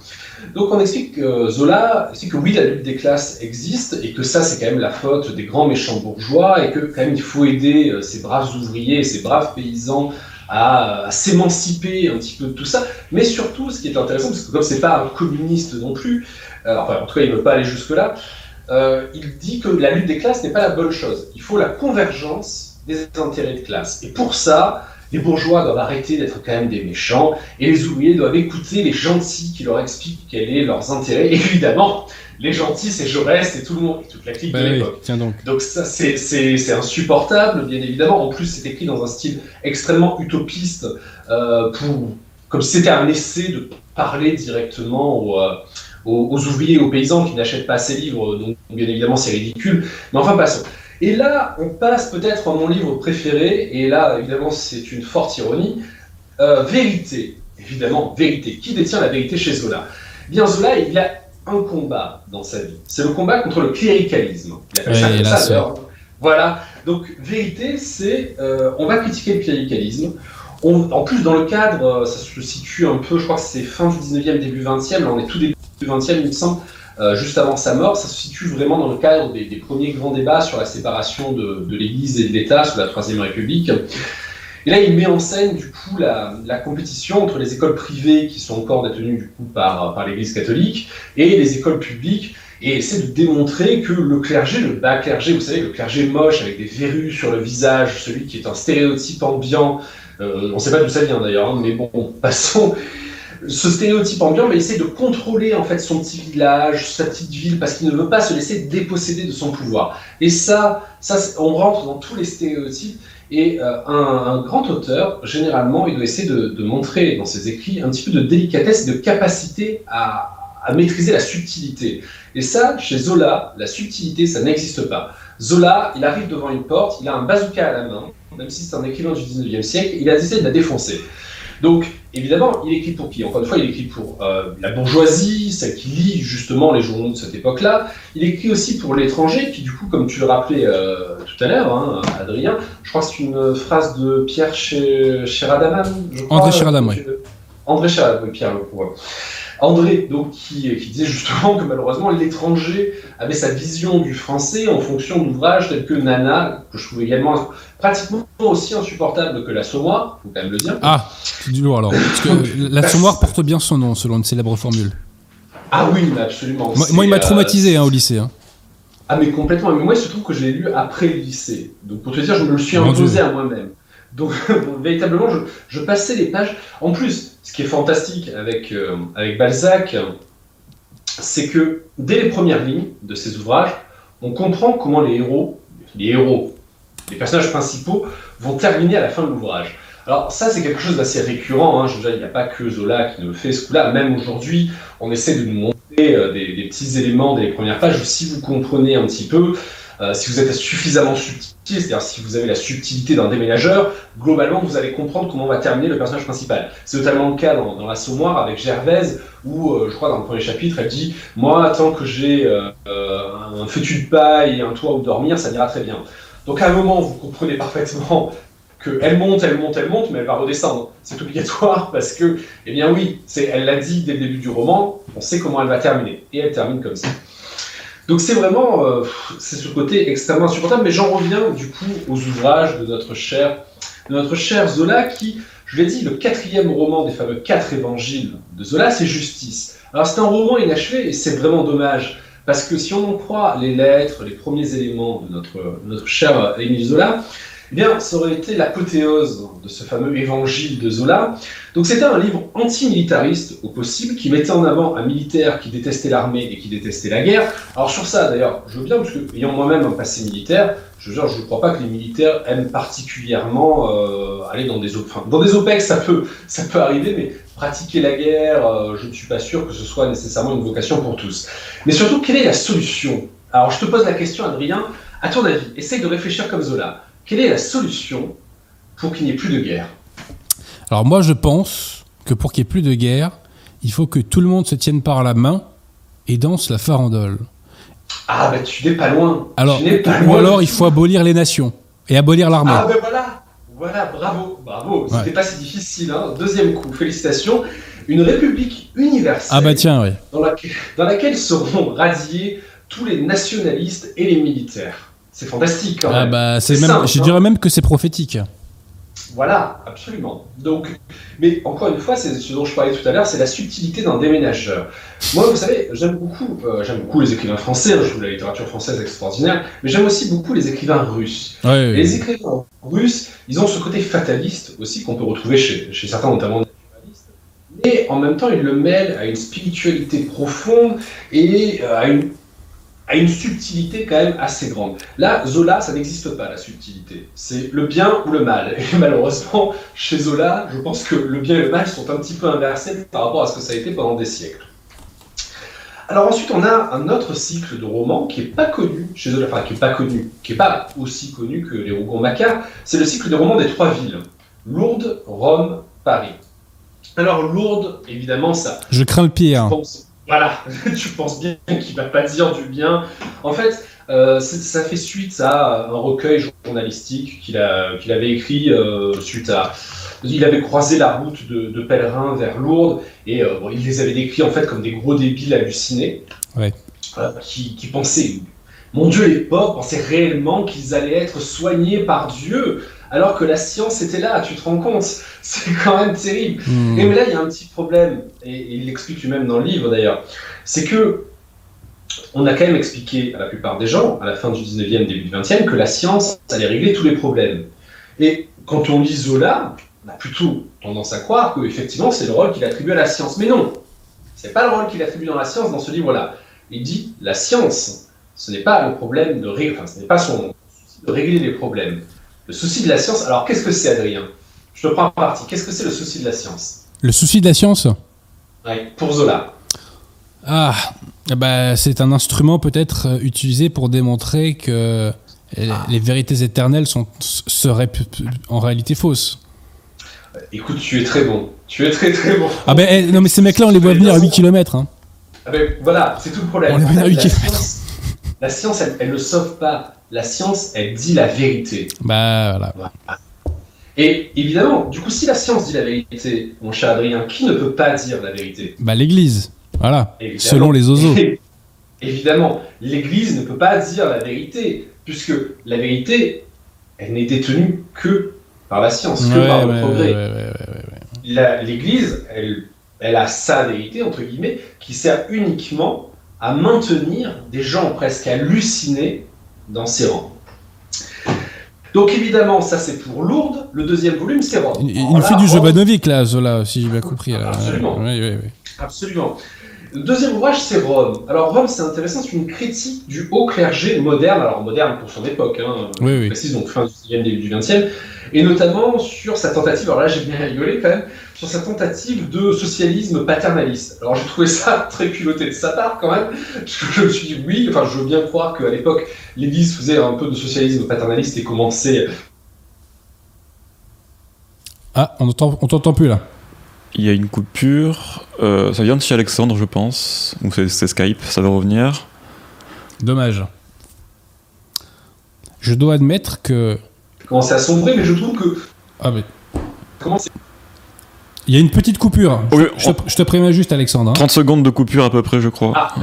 Donc on explique que Zola explique que oui, la lutte des classes existe, et que ça c'est quand même la faute des grands méchants bourgeois, et que quand même il faut aider euh, ces braves ouvriers, ces braves paysans à, s'émanciper un petit peu de tout ça. Mais surtout, ce qui est intéressant, parce que comme c'est pas un communiste non plus, euh, enfin en tout cas il ne veut pas aller jusque-là, euh, il dit que la lutte des classes n'est pas la bonne chose. Il faut la convergence des intérêts de classe. Et pour ça, les bourgeois doivent arrêter d'être quand même des méchants, et les ouvriers doivent écouter les gentils qui leur expliquent quels sont leurs intérêts. évidemment, les gentils, c'est Jaurès et tout le monde, toute la clique de bah l'époque. donc. donc ça, c'est insupportable, bien évidemment. En plus, c'est écrit dans un style extrêmement utopiste, euh, pour, comme si c'était un essai de parler directement aux, aux, ouvriers aux paysans qui n'achètent pas ces livres, donc bien évidemment c'est ridicule. Mais enfin, passons. Et là, on passe peut-être à mon livre préféré, et là, évidemment, c'est une forte ironie. Euh, vérité, évidemment, vérité. Qui détient la vérité chez Zola? Bien, Zola, il y a un combat dans sa vie. C'est le combat contre le cléricalisme. Il appelle ça comme ça, Voilà. Donc, vérité, c'est euh, on va critiquer le cléricalisme. en plus, dans le cadre, euh, ça se situe un peu, je crois que c'est fin du 19e, début 20e, là on est tout début du XXe, il me semble, euh, juste avant sa mort, ça se situe vraiment dans le cadre des, premiers grands débats sur la séparation de, l'Église et de l'État sous la Troisième République. Et là, il met en scène du coup la, compétition entre les écoles privées qui sont encore détenues du coup par, par l'Église catholique et les écoles publiques et essaie de démontrer que le clergé, le bas clergé, vous savez, le clergé moche avec des verrues sur le visage, celui qui est un stéréotype ambiant, euh, on ne sait pas d'où ça vient d'ailleurs, hein, mais bon, passons ce stéréotype ambiant, mais il essaie de contrôler en fait son petit village, sa petite ville, parce qu'il ne veut pas se laisser déposséder de son pouvoir. Et ça, ça on rentre dans tous les stéréotypes. Et euh, un, grand auteur, généralement, il doit essayer de, montrer dans ses écrits un petit peu de délicatesse de capacité à, à maîtriser la subtilité. Et ça, chez Zola, la subtilité, ça n'existe pas. Zola, il arrive devant une porte, il a un bazooka à la main, même si c'est un écrivain du 19e siècle, il a décidé de la défoncer. Donc, évidemment, il écrit pour qui? Encore une fois, il écrit pour euh, la bourgeoisie, celle qui lit justement les journaux de cette époque-là. Il écrit aussi pour l'étranger, qui du coup, comme tu le rappelais euh, tout à l'heure, hein, Adrien, je crois que c'est une phrase de Pierre Cheradaman. André Cheradaman, oui. André Cheradaman, Pierre le André, donc, qui, qui, disait justement que malheureusement l'étranger avait sa vision du français en fonction d'ouvrages tels que Nana, que je trouve également pratiquement aussi insupportable que l'Assommoir, faut quand même le dire. Ah, c'est du lourd alors. Parce que l'Assommoir porte bien son nom selon une célèbre formule. Ah oui, absolument. Moi, il m'a traumatisé hein, au lycée. Hein. Ah mais complètement. Mais moi, il se trouve que je l'ai lu après le lycée. Donc pour te dire, je me le suis imposé à moi-même. Donc véritablement, je, passais les pages. En plus, ce qui est fantastique avec, euh, avec Balzac, c'est que dès les premières lignes de ses ouvrages, on comprend comment les héros, les héros, les personnages principaux vont terminer à la fin de l'ouvrage. Alors ça, c'est quelque chose d'assez récurrent. Hein. Je veux dire, il n'y a pas que Zola qui le fait ce coup-là. Même aujourd'hui, on essaie de nous montrer euh, des, des, petits éléments des premières pages. Si vous comprenez un petit peu, euh, si vous êtes suffisamment subtil, c'est-à-dire si vous avez la subtilité d'un déménageur, globalement, vous allez comprendre comment va terminer le personnage principal. C'est notamment le cas dans, dans l'Assommoir avec Gervaise, où euh, je crois dans le premier chapitre, elle dit Moi, tant que j'ai euh, un fétu de paille et un toit où dormir, ça ira très bien. Donc à un moment, vous comprenez parfaitement qu'elle monte, elle monte, elle monte, mais elle va redescendre. C'est obligatoire parce que, eh bien oui, elle l'a dit dès le début du roman, on sait comment elle va terminer. Et elle termine comme ça. Donc c'est vraiment, euh, c'est ce côté extrêmement insupportable, mais j'en reviens du coup aux ouvrages de notre cher, de notre cher Zola qui, je l'ai dit, le quatrième roman des fameux quatre évangiles de Zola, c'est Justice. Alors c'est un roman inachevé et c'est vraiment dommage, parce que si on en croit les lettres, les premiers éléments de notre, notre cher Émile Zola, eh bien, ça aurait été l'apothéose de ce fameux évangile de Zola. Donc c'était un livre anti-militariste au possible, qui mettait en avant un militaire qui détestait l'armée et qui détestait la guerre. Alors sur ça, d'ailleurs, je veux bien, parce que ayant moi-même un passé militaire, je veux je ne crois pas que les militaires aiment particulièrement euh, aller dans des enfin, dans des OPEX, ça peut, ça peut arriver, mais pratiquer la guerre, euh, je ne suis pas sûr que ce soit nécessairement une vocation pour tous. Mais surtout, quelle est la solution? Alors je te pose la question, Adrien, à ton avis, essaye de réfléchir comme Zola. Quelle est la solution pour qu'il n'y ait plus de guerre? Alors moi je pense que pour qu'il n'y ait plus de guerre, il faut que tout le monde se tienne par la main et danse la farandole. Ah bah tu n'es pas loin. Alors, ou alors il faut abolir les nations et abolir l'armée. Ah ben voilà, voilà, bravo, bravo. C'était pas si difficile. Hein. Deuxième coup, félicitations. Une république universelle. Ah bah tiens, oui. Dans, dans laquelle seront radiés tous les nationalistes et les militaires. C'est fantastique quand ah Bah, c'est même, je dirais hein. même que c'est prophétique. Voilà, absolument. Donc, mais encore une fois, c'est ce dont je parlais tout à l'heure, c'est la subtilité d'un déménageur. Moi, vous savez, j'aime beaucoup, euh, j'aime beaucoup les écrivains français. Hein, je trouve la littérature française extraordinaire, mais j'aime aussi beaucoup les écrivains russes. Les écrivains russes, ils ont ce côté fataliste aussi qu'on peut retrouver chez, chez certains, notamment mais en même temps, ils le mêlent à une spiritualité profonde et euh, à une a une subtilité quand même assez grande. Là, Zola, ça n'existe pas, la subtilité. C'est le bien ou le mal. Et malheureusement, chez Zola, je pense que le bien et le mal sont un petit peu inversés par rapport à ce que ça a été pendant des siècles. Alors ensuite, on a un autre cycle de romans qui n'est pas connu chez Zola, enfin qui n'est pas connu, qui n'est pas aussi connu que les Rougon-Macquart, c'est le cycle des romans des trois villes. Lourdes, Rome, Paris. Alors Lourdes, évidemment, ça... Je crains le pire. Voilà, tu penses bien qu'il va pas dire du bien. En fait, euh, ça fait suite à un recueil journalistique qu'il avait écrit euh, suite à. Il avait croisé la route de, pèlerins vers Lourdes et euh, il les avait décrits en fait comme des gros débiles hallucinés qui, qui, pensaient, mon Dieu, les pauvres pensaient réellement qu'ils allaient être soignés par Dieu alors que la science était là, tu te rends compte C'est quand même terrible. Hmm. Et mais là, il y a un petit problème, et, il l'explique lui-même dans le livre d'ailleurs, c'est que on a quand même expliqué à la plupart des gens, à la fin du 19e, début du 20e, que la science allait régler tous les problèmes. Et quand on lit Zola, on a plutôt tendance à croire que effectivement c'est le rôle qu'il attribue à la science. Mais non, c'est pas le rôle qu'il attribue dans la science dans ce livre-là. Il dit la science, ce n'est pas le problème de régler, enfin, ce n'est pas son de régler les problèmes. Le souci de la science, alors qu'est-ce que c'est, Adrien? Je te prends en partie. Qu'est-ce que c'est le souci de la science? Le souci de la science? Oui, pour Zola. Ah, bah, c'est un instrument peut-être euh, utilisé pour démontrer que les vérités éternelles sont, seraient en réalité fausses. Écoute, tu es très bon. Tu es très très bon. Ah ben eh, non mais ces mecs-là on les voit venir à 8 km. Hein. Ah ben voilà, c'est tout le problème. On les voit à 8 km. La science, elle ne sauve pas la science, elle dit la vérité. Bah voilà. Et évidemment, du coup, si la science dit la vérité, mon cher Adrien, qui ne peut pas dire la vérité? Bah l'Église, voilà, Évidemment. selon les oiseaux. Évidemment, l'Église ne peut pas dire la vérité, puisque la vérité, elle n'est détenue que par la science, que Ouais, par le ouais, progrès. ouais, L'Église, elle, elle a sa vérité, entre guillemets, qui sert uniquement à maintenir des gens presque hallucinés dans ses rangs. Donc évidemment, ça c'est pour Lourdes. Le deuxième volume, c'est Rome. Il, nous fait du Rome- Jovanovic là, Zola, si j'ai bien compris. là. Absolument. Absolument. Le deuxième ouvrage, c'est Rome. Alors Rome, c'est intéressant, c'est une critique du haut clergé moderne, alors moderne pour son époque, hein, oui. précise, donc fin du 19e, début du 20e, et notamment sur sa tentative, alors là j'ai bien rigolé quand même, sur sa tentative de socialisme paternaliste. Alors j'ai trouvé ça très culotté de sa part quand même, parce que je me suis dit oui, enfin je veux bien croire qu'à l'époque l'Église faisait un peu de socialisme paternaliste et commençait Ah, on entend- on t'entend plus là. Il y a une coupure. euh, ça vient de chez Alexandre, je pense. Ou c'est c'est Skype, ça va revenir. Dommage. Je dois admettre que. Commençait à sombrer, mais je trouve que Ah, mais. comment c'est Il y a une petite coupure. Oui, Je te, je te préviens juste, Alexandre. hein. 30 secondes de coupure à peu près, je crois. ah,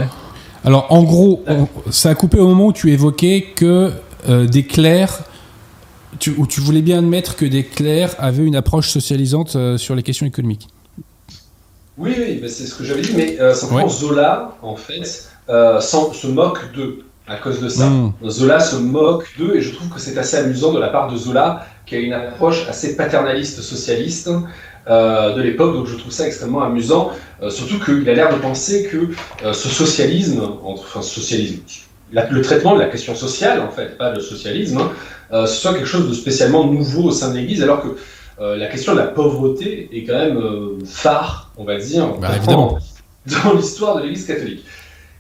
Alors, en gros, on- ça a coupé au moment où tu évoquais que euh, des clercs. Tu, où tu voulais bien admettre que des clercs avaient une approche socialisante euh, sur les questions économiques. Oui, oui, c'est ce que j'avais dit, mais euh, simplement Ouais. Zola, en fait, euh, se moque d'eux à cause de ça. Mm. Zola se moque d'eux, et je trouve que c'est assez amusant de la part de Zola, qui a une approche assez paternaliste socialiste euh, de l'époque, donc je trouve ça extrêmement amusant, euh, surtout qu'il a l'air de penser que euh, ce socialisme, entre- enfin socialisme, la- le traitement de la question sociale, en fait, pas le socialisme, hein, euh, ce soit quelque chose de spécialement nouveau au sein de l'Église, alors que euh, la question de la pauvreté est quand même euh, phare, on va dire, Bah, dans l'histoire de l'Église catholique.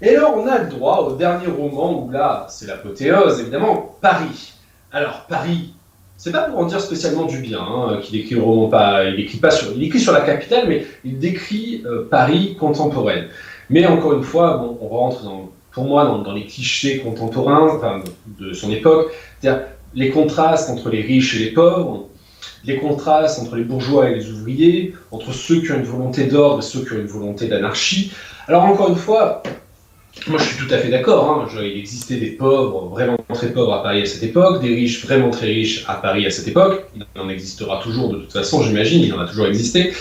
Et alors, on a le droit au dernier roman où là, c'est l'apothéose, évidemment, Paris. Alors, Paris, c'est pas pour en dire spécialement du bien hein, qu'il écrit pas, il écrit pas sur, il écrit sur la capitale, mais il décrit euh, Paris contemporaine. Mais encore une fois, bon, on rentre pour moi dans, les clichés contemporains de son époque, c'est-à-dire les contrastes entre les riches et les pauvres, les contrastes entre les bourgeois et les ouvriers, entre ceux qui ont une volonté d'ordre et ceux qui ont une volonté d'anarchie. Alors encore une fois, moi je suis tout à fait d'accord, hein, il existait des pauvres vraiment très pauvres à Paris à cette époque, des riches vraiment très riches à Paris à cette époque, il en existera toujours de toute façon, j'imagine, il en a toujours existé,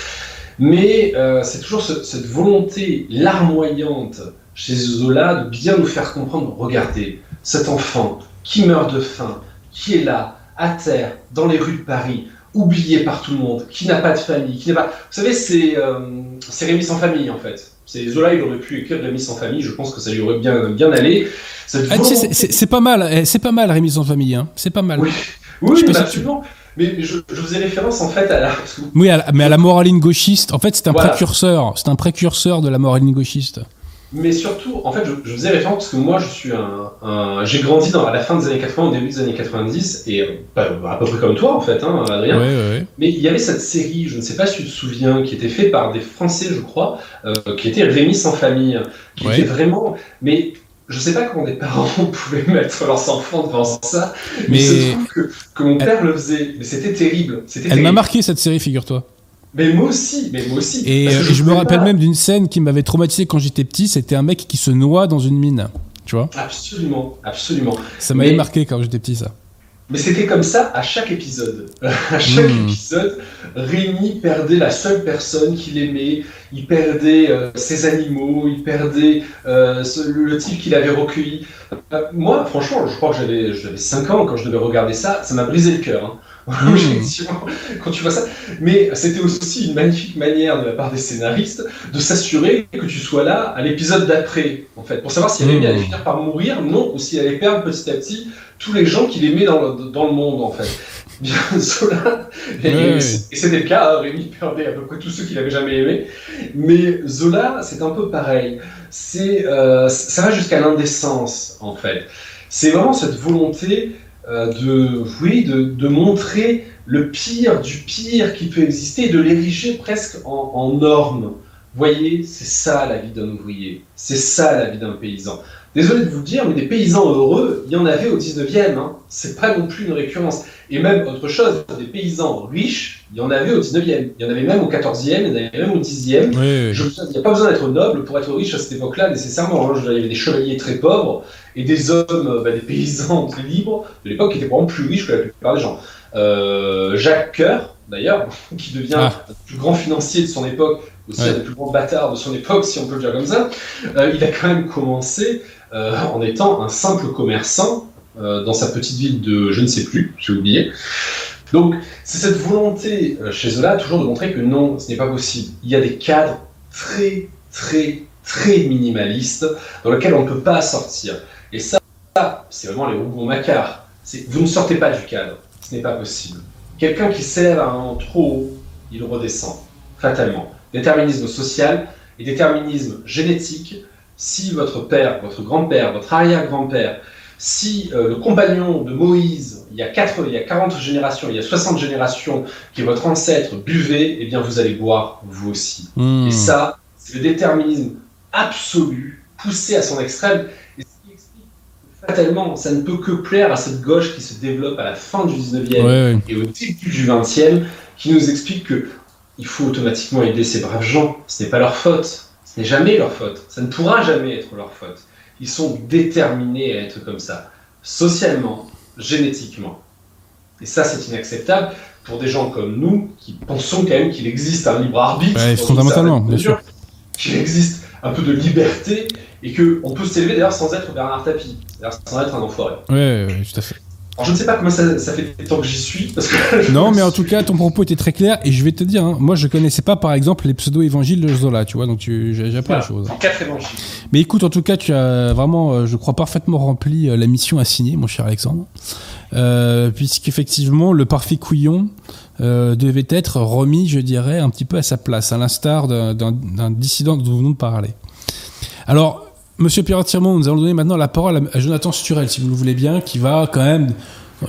mais euh, c'est toujours ce- cette volonté larmoyante chez Zola de bien nous faire comprendre, regardez, cet enfant qui meurt de faim, qui est là, à terre, dans les rues de Paris, oublié par tout le monde, qui n'a pas de famille, qui n'a pas... Vous savez, c'est euh, Rémi sans famille, en fait. C'est Zola, il aurait pu écrire Rémi sans famille, je pense que ça lui aurait bien, bien allé. Ah, volonté- c'est- pas mal, eh, c'est pas mal Rémi sans famille, hein. c'est pas mal. Oui, bah, tu- absolument. Mais je, je faisais référence, en fait, à la... Oui, à la- mais à la moraline gauchiste, en fait, c'est un Voilà. précurseur, c'est un précurseur de la moraline gauchiste. Mais surtout, en fait, je, je faisais référence parce que moi, je suis un, un- j'ai grandi dans, à la fin des années 80, au début des années 90, et euh, bah, à peu près comme toi, en fait, hein, Adrien. ouais, ouais. Mais il y avait cette série, je ne sais pas si tu te souviens, qui était faite par des Français, je crois, euh, qui était Rémi sans famille, qui Ouais. était vraiment. Mais je sais pas comment des parents pouvaient mettre leurs enfants devant ça. Mais Mais- se trouve que, que mon père le faisait. Mais c'était terrible. C'était Elle m'a marqué cette série, figure-toi. Mais moi aussi, mais moi aussi. Et, euh, je me rappelle pas- même d'une scène qui m'avait traumatisé quand j'étais petit, c'était un mec qui se noie dans une mine. Tu vois Absolument, absolument. Ça m'avait Mais- marqué quand j'étais petit, ça. Mais c'était comme ça à chaque épisode. à chaque Hmm. épisode, Rémi perdait la seule personne qu'il aimait, il perdait euh, ses animaux, il perdait euh, ce- le, type qu'il avait recueilli. Euh, moi, franchement, je crois que j'avais j'avais 5 ans quand je devais regarder ça, ça m'a brisé le cœur. hein. Effectivement, quand tu vois ça. Mais c'était aussi une magnifique manière de la part des scénaristes de s'assurer que tu sois là à l'épisode d'après, en fait, pour savoir si Rémi Hmm. allait finir par mourir, non, ou s'il allait perdre petit à petit tous les gens qu'il aimait dans le, dans le monde, en fait. Bien, Zola, et, c'était le cas, hein, Rémi perdait à peu près tous ceux qu'il avait jamais aimés. Mais Zola, c'est un peu pareil. C'est, euh, ça va jusqu'à l'indécence, en fait. C'est vraiment cette volonté de, oui, de, de montrer le pire du pire qui peut exister et de l'ériger presque en, en norme. Voyez, c'est ça la vie d'un ouvrier, c'est ça la vie d'un paysan. Désolé de vous le dire, mais des paysans heureux, il y en avait au 19e, hein. c'est pas non plus une récurrence. Et même autre chose, des paysans riches, il y en avait au 19e, il y en avait même au 14e, il y en avait même au 10e. Oui, Je- il n'y a pas besoin d'être noble pour être riche à cette époque-là, nécessairement. hein. Je Il y avait des chevaliers très pauvres et des hommes, euh, bah, des paysans très libres de l'époque qui étaient probablement plus riches que la plupart des gens. Euh, Jacques Coeur, d'ailleurs, qui devient Ah. le plus grand financier de son époque, aussi Ouais. un des plus grands bâtards de son époque, si on peut le dire comme ça, euh, il a quand même commencé euh, en étant un simple commerçant dans sa petite ville de je ne sais plus, j'ai oublié. Donc, c'est cette volonté euh, chez Zola toujours de montrer que non, ce n'est pas possible. Il y a des cadres très, très, très minimalistes dans lesquels on ne peut pas sortir. Et ça, c'est vraiment les Rougon-Macquart. Vous ne sortez pas du cadre. Ce n'est pas possible. Quelqu'un qui s'élève à un trop haut, il redescend, fatalement. Déterminisme social et déterminisme génétique. Si votre père, votre grand-père, votre arrière-grand-père, si euh, le compagnon de Moïse, il y, a 4, il y a 40 générations, il y a 60 générations, qui votre ancêtre, buvait, eh bien vous allez boire vous aussi. Hmm. Et ça, c'est le déterminisme absolu, poussé à son extrême. Et ce qui explique que fatalement, ça ne peut que plaire à cette gauche qui se développe à la fin du 19e Ouais, ouais. et au début du 20e, qui nous explique que il faut automatiquement aider ces braves gens. Ce n'est pas leur faute. Ce n'est jamais leur faute. Ça ne pourra jamais être leur faute. Ils sont déterminés à être comme ça, socialement, génétiquement. Et ça, c'est inacceptable pour des gens comme nous qui pensons quand même qu'il existe un libre arbitre. Ouais, fondamentalement, bien mesure, Qu'il existe un peu de liberté et qu'on peut s'élever d'ailleurs sans être Bernard Tapie, sans être un enfoiré. Ouais, ouais, tout à fait. Alors je ne sais pas comment ça, ça fait tant que j'y suis, parce que Non, mais en tout cas, ton propos était très clair et je vais te dire, hein, moi je connaissais pas par exemple les pseudo-évangiles de Zola, tu vois, donc tu- j'ai appris la chose. quatre évangiles. Mais écoute, en tout cas, tu as vraiment, euh, je crois, parfaitement rempli euh, la mission assignée, mon cher Alexandre. Euh, Puisqu'effectivement, le parfait couillon euh, devait être remis, je dirais, un petit peu à sa place, à l'instar d'un dissident dont nous venons de parler. Alors, monsieur Pierre Tirmont, nous allons donner maintenant la parole à, Jonathan Sturel, si vous le voulez bien, qui va quand même.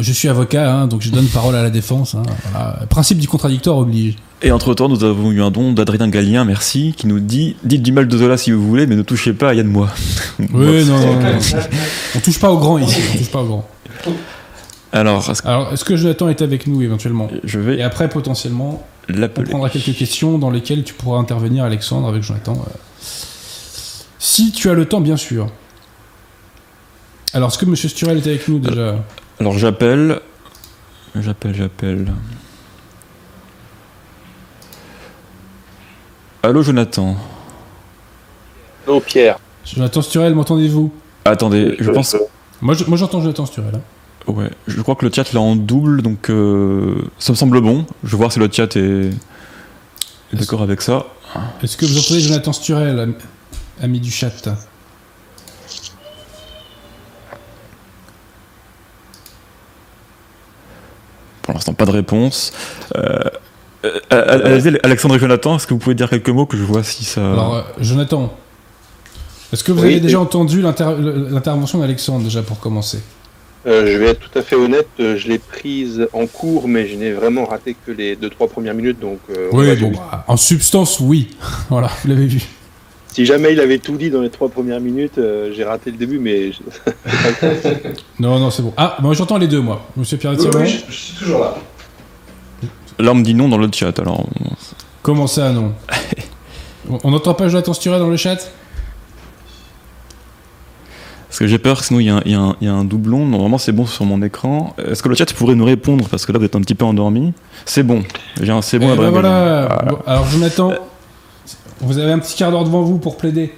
Je suis avocat, hein, donc je donne parole à la défense. hein, voilà. Principe du contradictoire oblige. Et entre-temps, nous avons eu un don d'Adrien Gallien, merci, qui nous dit Dites du mal de Zola si vous voulez, mais ne touchez pas à Yann Moi. Oui, non, non, non. On touche pas au grand ici. On touche pas au grand. Alors, est-ce que Alors, est-ce que Jonathan est avec nous éventuellement? Je Et vais après, potentiellement, on prendra quelques questions dans lesquelles tu pourras intervenir, Alexandre, avec Jonathan. euh. Si tu as le temps, bien sûr. Alors, est-ce que Monsieur Sturel est avec nous déjà Alors, j'appelle. J'appelle, j'appelle. Allô, Jonathan Oh Pierre. Jonathan Sturel, m'entendez-vous? Attendez, je pense. Moi, je- moi, j'entends Jonathan Sturel. hein. Ouais, je crois que le chat là en double, donc euh, ça me semble bon. Je vais voir si le chat est, est d'accord avec ça. Est-ce que vous entendez Jonathan Sturel, ami du chat Pour l'instant, pas de réponse. Euh, euh, Alexandre et Jonathan, est-ce que vous pouvez dire quelques mots que je vois si ça. Alors, euh, Jonathan, est-ce que vous Oui, avez déjà et- entendu l'inter- l'intervention d'Alexandre, déjà, pour commencer? Euh, je vais être tout à fait honnête, euh, je l'ai prise en cours, mais je n'ai vraiment raté que les deux trois premières minutes, donc. euh, Oui, bon, bah, en substance, oui. voilà, vous l'avez vu. Si jamais il avait tout dit dans les trois premières minutes, euh, j'ai raté le début, mais je- Non, non, c'est bon. Ah, moi j'entends les deux, moi. Monsieur pierre Oui, oui, je, je suis toujours là. Là, on me dit non dans le chat, alors. Comment ça, non On n'entend pas Jonathan Sturel dans le chat Parce que j'ai peur que sinon il y, a un- y y a doublon. Normalement, c'est bon sur mon écran. Est-ce que le chat pourrait nous répondre? Parce que là, vous êtes un petit peu endormi. C'est bon. J'ai un c'est bon Eh ben voilà. Bon, alors, Jonathan, vous avez un petit quart d'heure devant vous pour plaider.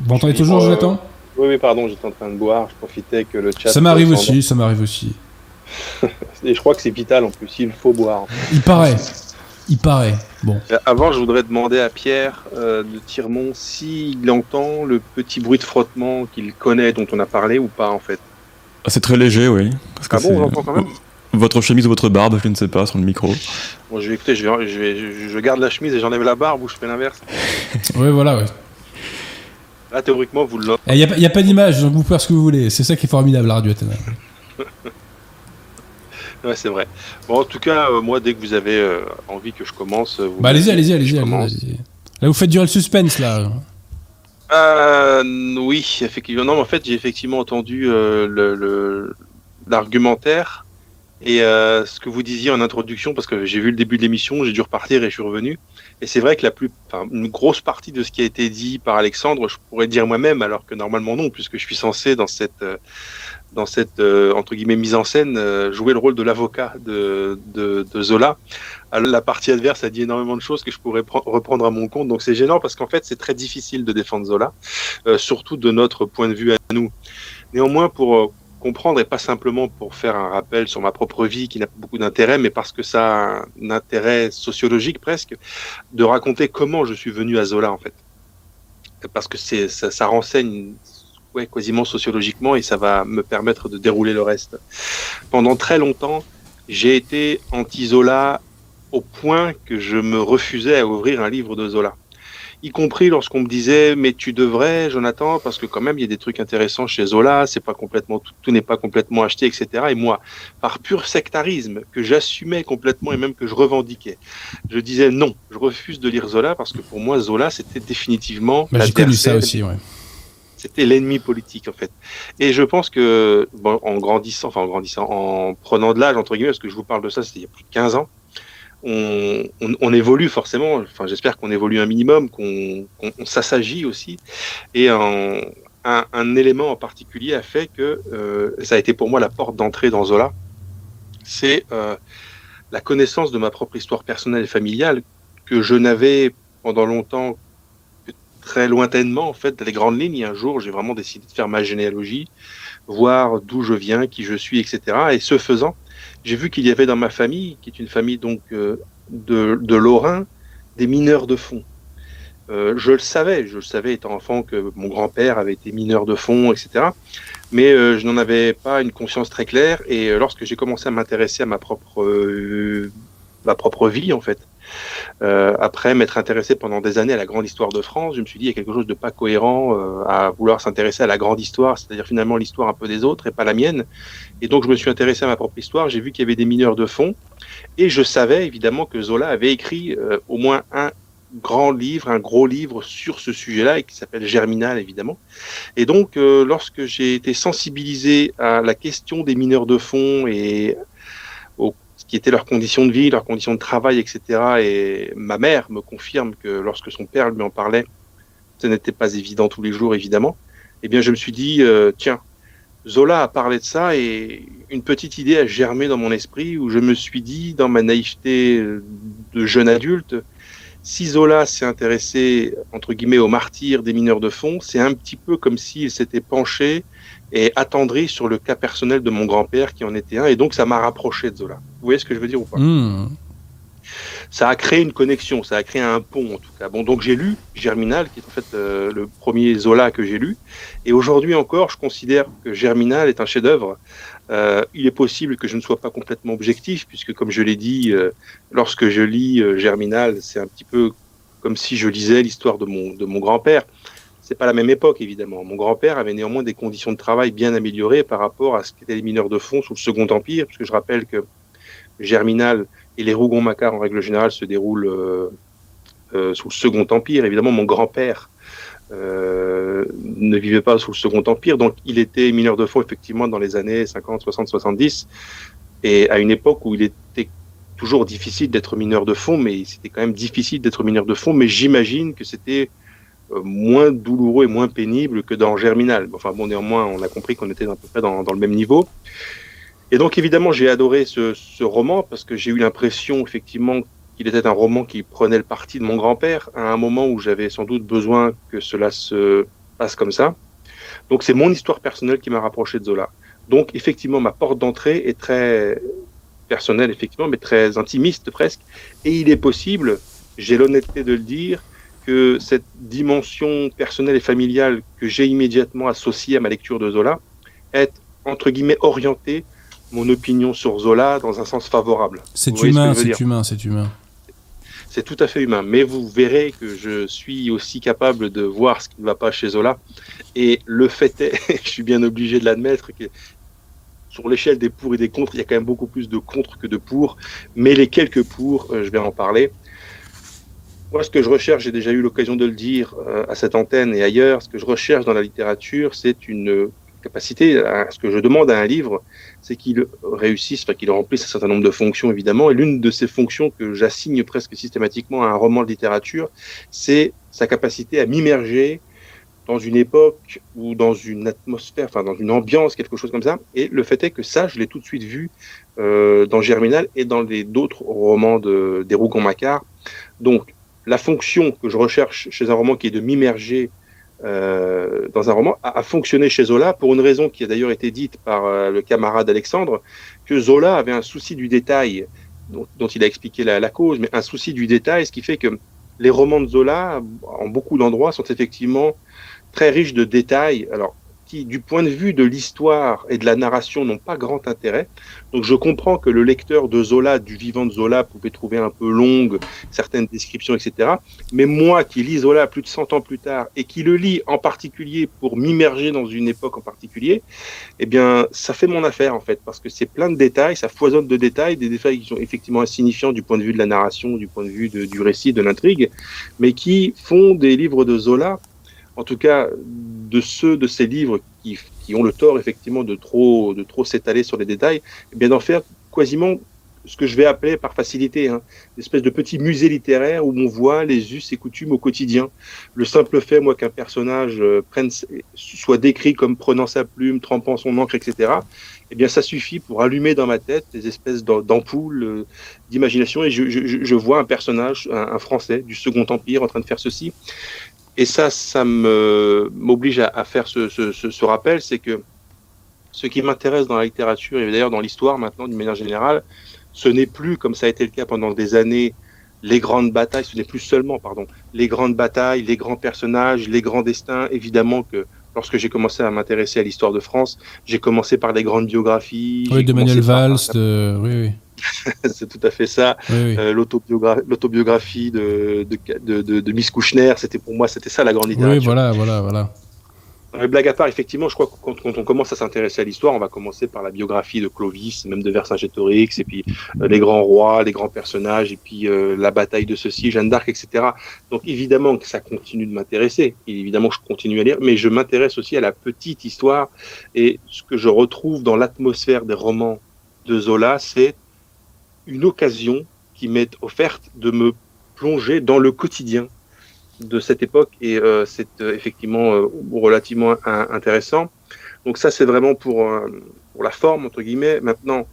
Vous m'entendez toujours, Euh, Jonathan? Oui, oui, pardon, j'étais en train de boire, je profitais que le chat. Ça m'arrive aussi, ça m'arrive aussi. Et je crois que c'est vital en plus, il faut boire. Il paraît. Il paraît. Bon. Euh, Avant, je voudrais demander à Pierre euh, de Tirmont s'il entend le petit bruit de frottement qu'il connaît, dont on a parlé ou pas en fait. Ah, C'est très léger, oui. Parce que Ah bon, on l'entend quand même? Votre chemise ou votre barbe, je ne sais pas, sur le micro. Bon, je vais écouter, je, vais, je, vais- je- je garde la chemise et j'enlève la barbe ou je fais l'inverse. Ouais, voilà, ouais. Là, théoriquement, vous l'entendez. Il n'y a, y a pas d'image, donc vous pouvez faire ce que vous voulez. C'est ça qui est formidable, la radio Athéna. Ouais, c'est vrai. Bon, en tout cas, euh, moi, dès que vous avez euh, envie que je commence, vous Bah, allez-y, allez-y, allez-y. allez-y. Là, vous faites durer le suspense, là. Euh, oui, effectivement. Non, mais en fait, j'ai effectivement entendu euh, le, le- l'argumentaire et euh, ce que vous disiez en introduction, parce que j'ai vu le début de l'émission, j'ai dû repartir et je suis revenu. Et c'est vrai que la plus, une grosse partie de ce qui a été dit par Alexandre, je pourrais dire moi-même, alors que normalement non, puisque je suis censé dans cette, euh, dans cette euh, entre guillemets mise en scène jouer le rôle de l'avocat de, de, de, Zola. Alors, la partie adverse a dit énormément de choses que je pourrais reprendre à mon compte, donc c'est gênant parce qu'en fait c'est très difficile de défendre Zola, surtout de notre point de vue à nous. Néanmoins, pour comprendre et pas simplement pour faire un rappel sur ma propre vie qui n'a pas beaucoup d'intérêt, mais parce que ça a un intérêt sociologique presque, de raconter comment je suis venu à Zola en fait. Parce que c'est ça, renseigne ouais, quasiment sociologiquement et ça va me permettre de dérouler le reste. Pendant très longtemps, j'ai été anti-Zola au point que je me refusais à ouvrir un livre de Zola y compris lorsqu'on me disait mais tu devrais Jonathan parce que quand même il y a des trucs intéressants chez Zola c'est pas complètement tout, n'est pas complètement acheté etc et moi par pur sectarisme que j'assumais complètement et même que je revendiquais je disais non je refuse de lire Zola parce que pour moi Zola c'était définitivement j'ai connu ça aussi ouais c'était l'ennemi politique en fait. Et je pense que bon, en grandissant, enfin en grandissant, en prenant de l'âge entre guillemets, parce que je vous parle de ça, c'était il y a plus de 15 ans, on, évolue forcément. Enfin, j'espère qu'on évolue un minimum, qu'on s'assagit aussi. Et un, élément en particulier a fait que euh, ça a été pour moi la porte d'entrée dans Zola. C'est euh, la connaissance de ma propre histoire personnelle et familiale que je n'avais pendant longtemps que très lointainement en fait les grandes lignes. Un jour, j'ai vraiment décidé de faire ma généalogie, voir d'où je viens, qui je suis, etc. Et ce faisant, j'ai vu qu'il y avait dans ma famille, qui est une famille donc euh, de, de Lorrain, des mineurs de fond. Euh, je le savais, je le savais étant enfant que mon grand-père avait été mineur de fond, etc. Mais euh, je n'en avais pas une conscience très claire. Et lorsque j'ai commencé à m'intéresser à ma propre, ma propre vie, en fait, euh, après m'être intéressé pendant des années à la grande histoire de France, je me suis dit il y a quelque chose de pas cohérent euh, à vouloir s'intéresser à la grande histoire, c'est-à-dire finalement l'histoire un peu des autres et pas la mienne. Et donc je me suis intéressé à ma propre histoire, j'ai vu qu'il y avait des mineurs de fond, et je savais évidemment que Zola avait écrit euh, au moins un grand livre, un gros livre sur ce sujet-là, et qui s'appelle Germinal, évidemment. Et donc, lorsque j'ai été sensibilisé à la question des mineurs de fond et qui étaient leurs conditions de vie, leurs conditions de travail, etc. Et ma mère me confirme que lorsque son père lui en parlait, ce n'était pas évident tous les jours, évidemment. Eh bien, je me suis dit, euh, tiens, Zola a parlé de ça et une petite idée a germé dans mon esprit où je me suis dit, dans ma naïveté de jeune adulte, si Zola s'est intéressé, entre guillemets, aux martyrs des mineurs de fond, c'est un petit peu comme s'il s'était penché et attendri sur le cas personnel de mon grand-père qui en était un, et donc ça m'a rapproché de Zola. Vous voyez ce que je veux dire ou pas hmm. Ça a créé une connexion, ça a créé un pont en tout cas. Bon, donc j'ai lu Germinal, qui est en fait euh, le premier Zola que j'ai lu, et aujourd'hui encore, je considère que Germinal est un chef-d'œuvre. Euh, il est possible que je ne sois pas complètement objectif, puisque comme je l'ai dit, euh, lorsque je lis Germinal, c'est un petit peu comme si je lisais l'histoire de mon, de mon grand-père. C'est pas la même époque, évidemment. Mon grand-père avait néanmoins des conditions de travail bien améliorées par rapport à ce qu'étaient les mineurs de fond sous le Second Empire, puisque je rappelle que Germinal et les Rougon-Macquart, en règle générale, se déroulent euh, euh, sous le Second Empire. Évidemment, mon grand-père euh, ne vivait pas sous le Second Empire, donc il était mineur de fond, effectivement, dans les années 50, 60, 70, et à une époque où il était toujours difficile d'être mineur de fond, mais c'était quand même difficile d'être mineur de fond, mais j'imagine que c'était euh, moins douloureux et moins pénible que dans Germinal. Enfin bon, néanmoins, on a compris qu'on était à peu près dans, le même niveau. Et donc évidemment, j'ai adoré ce, roman parce que j'ai eu l'impression effectivement qu'il était un roman qui prenait le parti de mon grand-père à un moment où j'avais sans doute besoin que cela se passe comme ça. Donc c'est mon histoire personnelle qui m'a rapproché de Zola. Donc effectivement, ma porte d'entrée est très personnelle, effectivement, mais très intimiste presque. Et il est possible, j'ai l'honnêteté de le dire, que cette dimension personnelle et familiale que j'ai immédiatement associée à ma lecture de Zola est, entre guillemets, orientée mon opinion sur Zola dans un sens favorable. C'est humain, c'est humain, c'est humain. C'est tout à fait humain. Mais vous verrez que je suis aussi capable de voir ce qui ne va pas chez Zola. Et le fait est, je suis bien obligé de l'admettre, que sur l'échelle des pour et des contre, il y a quand même beaucoup plus de contre que de pour. Mais les quelques pour, euh, je vais en parler. Moi, ce que je recherche, j'ai déjà eu l'occasion de le dire euh, à cette antenne et ailleurs, ce que je recherche dans la littérature, c'est une ce que je demande à un livre, c'est qu'il réussisse, qu'il remplisse un certain nombre de fonctions, évidemment. Et l'une de ces fonctions que j'assigne presque systématiquement à un roman de littérature, c'est sa capacité à m'immerger dans une époque ou dans une atmosphère, enfin dans une ambiance, quelque chose comme ça. Et le fait est que ça, je l'ai tout de suite vu euh, dans Germinal et dans les d'autres romans de, des Rougon-Macquart. Donc, la fonction que je recherche chez un roman qui est de m'immerger euh, dans un roman a, fonctionné chez Zola pour une raison qui a d'ailleurs été dite par euh, le camarade Alexandre, que Zola avait un souci du détail, dont, dont il a expliqué la, la, cause, mais un souci du détail, ce qui fait que les romans de Zola, en beaucoup d'endroits, sont effectivement très riches de détails. Alors, du point de vue de l'histoire et de la narration, n'ont pas grand intérêt. Donc je comprends que le lecteur de Zola, du vivant de Zola, pouvait trouver un peu longue certaines descriptions, etc. Mais moi qui lis Zola plus de 100 ans plus tard et qui le lis en particulier pour m'immerger dans une époque en particulier, eh bien ça fait mon affaire en fait, parce que c'est plein de détails, ça foisonne de détails, des détails qui sont effectivement insignifiants du point de vue de la narration, du point de vue du récit, de l'intrigue, mais qui font des livres de Zola en tout cas de ceux de ces livres qui, qui ont le tort effectivement de trop, de trop s'étaler sur les détails, eh bien d'en faire quasiment ce que je vais appeler par facilité, hein, une espèce de petit musée littéraire où on voit les us et coutumes au quotidien. Le simple fait, moi, qu'un personnage euh, prenne, soit décrit comme prenant sa plume, trempant son encre, etc., eh bien, ça suffit pour allumer dans ma tête des espèces d'ampoules euh, d'imagination et je, je, je, vois un personnage, un, un, Français du Second Empire en train de faire ceci et ça, ça m'oblige à, à, faire ce, ce, ce, ce rappel, c'est que ce qui m'intéresse dans la littérature et d'ailleurs dans l'histoire maintenant d'une manière générale, ce n'est plus comme ça a été le cas pendant des années les grandes batailles, ce n'est plus seulement pardon les grandes batailles, les grands personnages, les grands destins. Évidemment que lorsque j'ai commencé à m'intéresser à l'histoire de France, j'ai commencé par les grandes biographies. Oui, de Manuel Valls, de... oui, oui. c'est tout à fait ça. Oui, oui. Euh, L'autobiographie de, de, de, de, Miss Kouchner, c'était pour moi, c'était ça la grande littérature. Oui, voilà, voilà, voilà. Mais blague à part, effectivement, je crois que quand, quand on commence à s'intéresser à l'histoire, on va commencer par la biographie de Clovis, même de Vercingétorix, et puis euh, les grands rois, les grands personnages, et puis euh, la bataille de ceci, Jeanne d'Arc, etc. Donc évidemment que ça continue de m'intéresser, évidemment que je continue à lire, mais je m'intéresse aussi à la petite histoire, et ce que je retrouve dans l'atmosphère des romans de Zola, c'est une occasion qui m'est offerte de me plonger dans le quotidien de cette époque et euh, c'est euh, effectivement euh, relativement un, intéressant. Donc ça c'est vraiment pour, euh, pour la forme entre guillemets. Maintenant,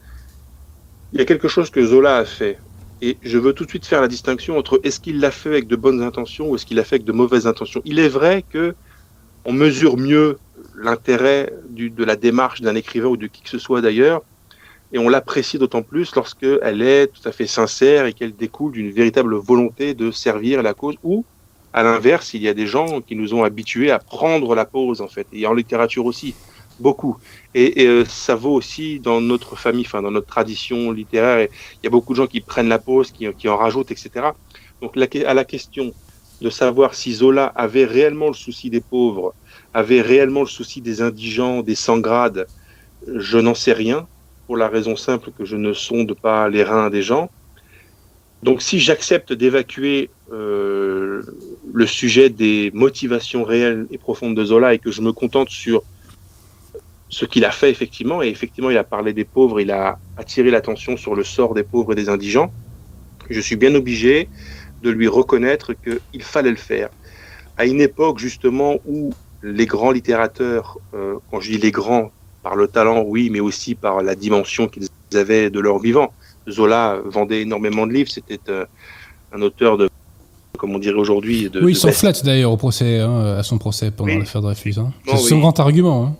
il y a quelque chose que Zola a fait et je veux tout de suite faire la distinction entre est-ce qu'il l'a fait avec de bonnes intentions ou est-ce qu'il l'a fait avec de mauvaises intentions. Il est vrai que on mesure mieux l'intérêt de la démarche d'un écrivain ou de qui que ce soit d'ailleurs et on l'apprécie d'autant plus lorsqu'elle est tout à fait sincère et qu'elle découle d'une véritable volonté de servir la cause ou à l'inverse, il y a des gens qui nous ont habitués à prendre la pause, en fait, et en littérature aussi, beaucoup. Et, euh, ça vaut aussi dans notre famille, enfin, dans notre tradition littéraire. Il y a beaucoup de gens qui prennent la pause, qui, en rajoutent, etc. Donc, à la question de savoir si Zola avait réellement le souci des pauvres, avait réellement le souci des indigents, des sans-grades, je n'en sais rien, pour la raison simple que je ne sonde pas les reins des gens. Donc, si j'accepte d'évacuer euh, le sujet des motivations réelles et profondes de Zola et que je me contente sur ce qu'il a fait effectivement, et effectivement il a parlé des pauvres, il a attiré l'attention sur le sort des pauvres et des indigents, je suis bien obligé de lui reconnaître qu'il fallait le faire. À une époque justement où les grands littérateurs, euh, quand je dis les grands, par le talent, oui, mais aussi par la dimension qu'ils avaient de leur vivant. Zola vendait énormément de livres, c'était euh, un auteur de comme on dirait aujourd'hui. Oui, il s'en flatte d'ailleurs au procès, hein, à son procès pendant oui. l'affaire Dreyfus. Hein. C'est son oui. grand argument. Hein.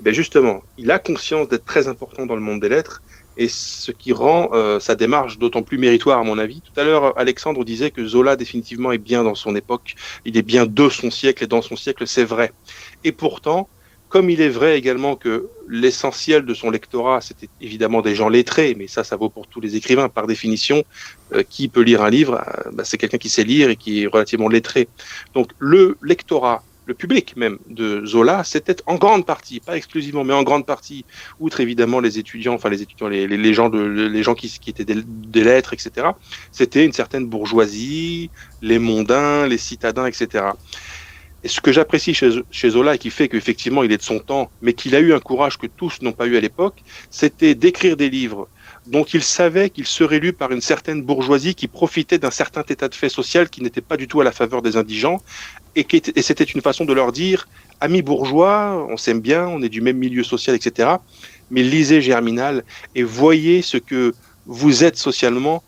Eh bien justement, il a conscience d'être très important dans le monde des lettres, et ce qui rend euh, sa démarche d'autant plus méritoire à mon avis. Tout à l'heure, Alexandre disait que Zola définitivement est bien dans son époque, il est bien de son siècle, et dans son siècle, c'est vrai. Et pourtant, comme il est vrai également que l'essentiel de son lectorat, c'était évidemment des gens lettrés, mais ça, ça vaut pour tous les écrivains. Par définition, euh, qui peut lire un livre euh, bah, C'est quelqu'un qui sait lire et qui est relativement lettré. Donc le lectorat, le public même de Zola, c'était en grande partie, pas exclusivement, mais en grande partie, outre évidemment les étudiants, enfin les étudiants, les, les, les gens, de, les gens qui, qui étaient des, des lettres, etc. C'était une certaine bourgeoisie, les mondains, les citadins, etc. Et ce que j'apprécie chez, Zola et qui fait qu'effectivement il est de son temps, mais qu'il a eu un courage que tous n'ont pas eu à l'époque, c'était d'écrire des livres dont il savait qu'ils seraient lus par une certaine bourgeoisie qui profitait d'un certain état de fait social qui n'était pas du tout à la faveur des indigents, et, et c'était une façon de leur dire, amis bourgeois, on s'aime bien, on est du même milieu social, etc., mais lisez Germinal et voyez ce que vous êtes socialement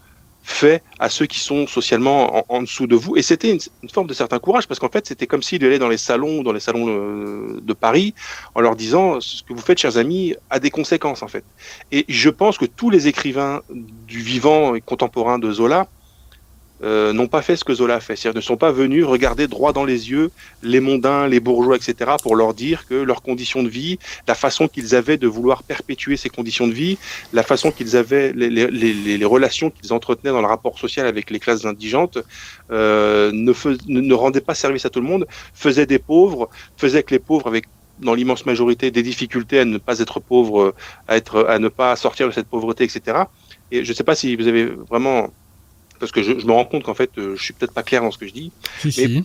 fait à ceux qui sont socialement en, dessous de vous. Et c'était une, forme de certain courage, parce qu'en fait, c'était comme s'il allait dans les salons, dans les salons euh, de Paris, en leur disant ce que vous faites, chers amis, a des conséquences, en fait. Et je pense que tous les écrivains du vivant et contemporain de Zola euh, n'ont pas fait ce que Zola a fait. C'est-à-dire ne sont pas venus regarder droit dans les yeux les mondains, les bourgeois, etc., pour leur dire que leurs conditions de vie, la façon qu'ils avaient de vouloir perpétuer ces conditions de vie, la façon qu'ils avaient, les, les, les, relations qu'ils entretenaient dans le rapport social avec les classes indigentes, euh, ne, ne rendaient pas service à tout le monde, faisaient des pauvres, faisaient que les pauvres avec dans l'immense majorité des difficultés à ne pas être pauvres, à être, à ne pas sortir de cette pauvreté, etc. Et je ne sais pas si vous avez vraiment parce que je, me rends compte qu'en fait, euh, je suis peut-être pas clair dans ce que je dis. Si,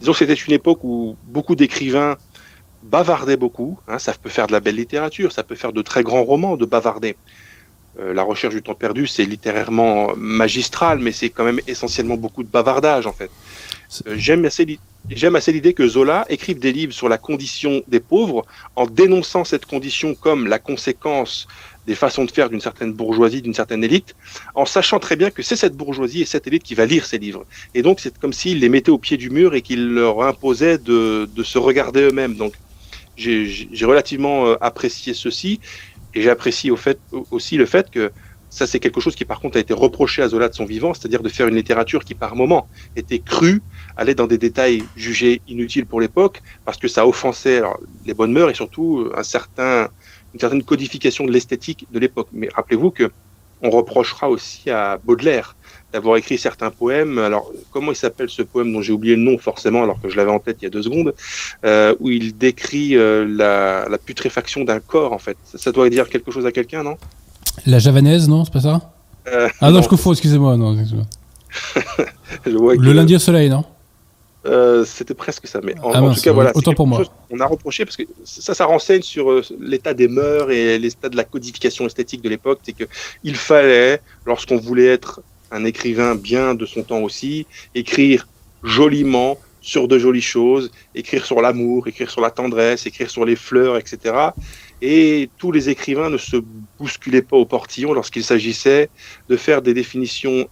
Disons que c'était une époque où beaucoup d'écrivains bavardaient beaucoup. Hein, ça peut faire de la belle littérature, ça peut faire de très grands romans de bavarder. Euh, la recherche du temps perdu, c'est littérairement magistral, mais c'est quand même essentiellement beaucoup de bavardage en fait. Euh, j'aime assez, j'aime assez l'idée que Zola écrive des livres sur la condition des pauvres en dénonçant cette condition comme la conséquence des façons de faire d'une certaine bourgeoisie, d'une certaine élite, en sachant très bien que c'est cette bourgeoisie et cette élite qui va lire ces livres. Et donc c'est comme s'il les mettait au pied du mur et qu'il leur imposait de, de se regarder eux-mêmes. Donc j'ai relativement euh, apprécié ceci et j'apprécie au fait, aussi le fait que ça c'est quelque chose qui par contre a été reproché à Zola de son vivant, c'est-à-dire de faire une littérature qui par moment était crue, allait dans des détails jugés inutiles pour l'époque, parce que ça offensait les bonnes mœurs et surtout un certain une certaine codification de l'esthétique de l'époque. Mais rappelez-vous que on reprochera aussi à Baudelaire d'avoir écrit certains poèmes. Alors, comment il s'appelle ce poème dont j'ai oublié le nom forcément, alors que je l'avais en tête il y a deux secondes, euh, où il décrit euh, la, la, putréfaction d'un corps, en fait. Ça, doit dire quelque chose à quelqu'un, non? La javanaise, non C'est pas ça? Euh, Ah non, je confonds, excusez-moi. Non, excusez le lundi au soleil, non? Euh, c'était presque ça. Mais en, ah tout cas, voilà. Autant pour moi. On a reproché parce que ça, ça renseigne sur euh, l'état des mœurs et l'état de la codification esthétique de l'époque. C'est qu'il fallait, lorsqu'on voulait être un écrivain bien de son temps aussi, écrire joliment sur de jolies choses, écrire sur l'amour, écrire sur la tendresse, écrire sur les fleurs, etc. Et tous les écrivains ne se bousculaient pas au portillon lorsqu'il s'agissait de faire des définitions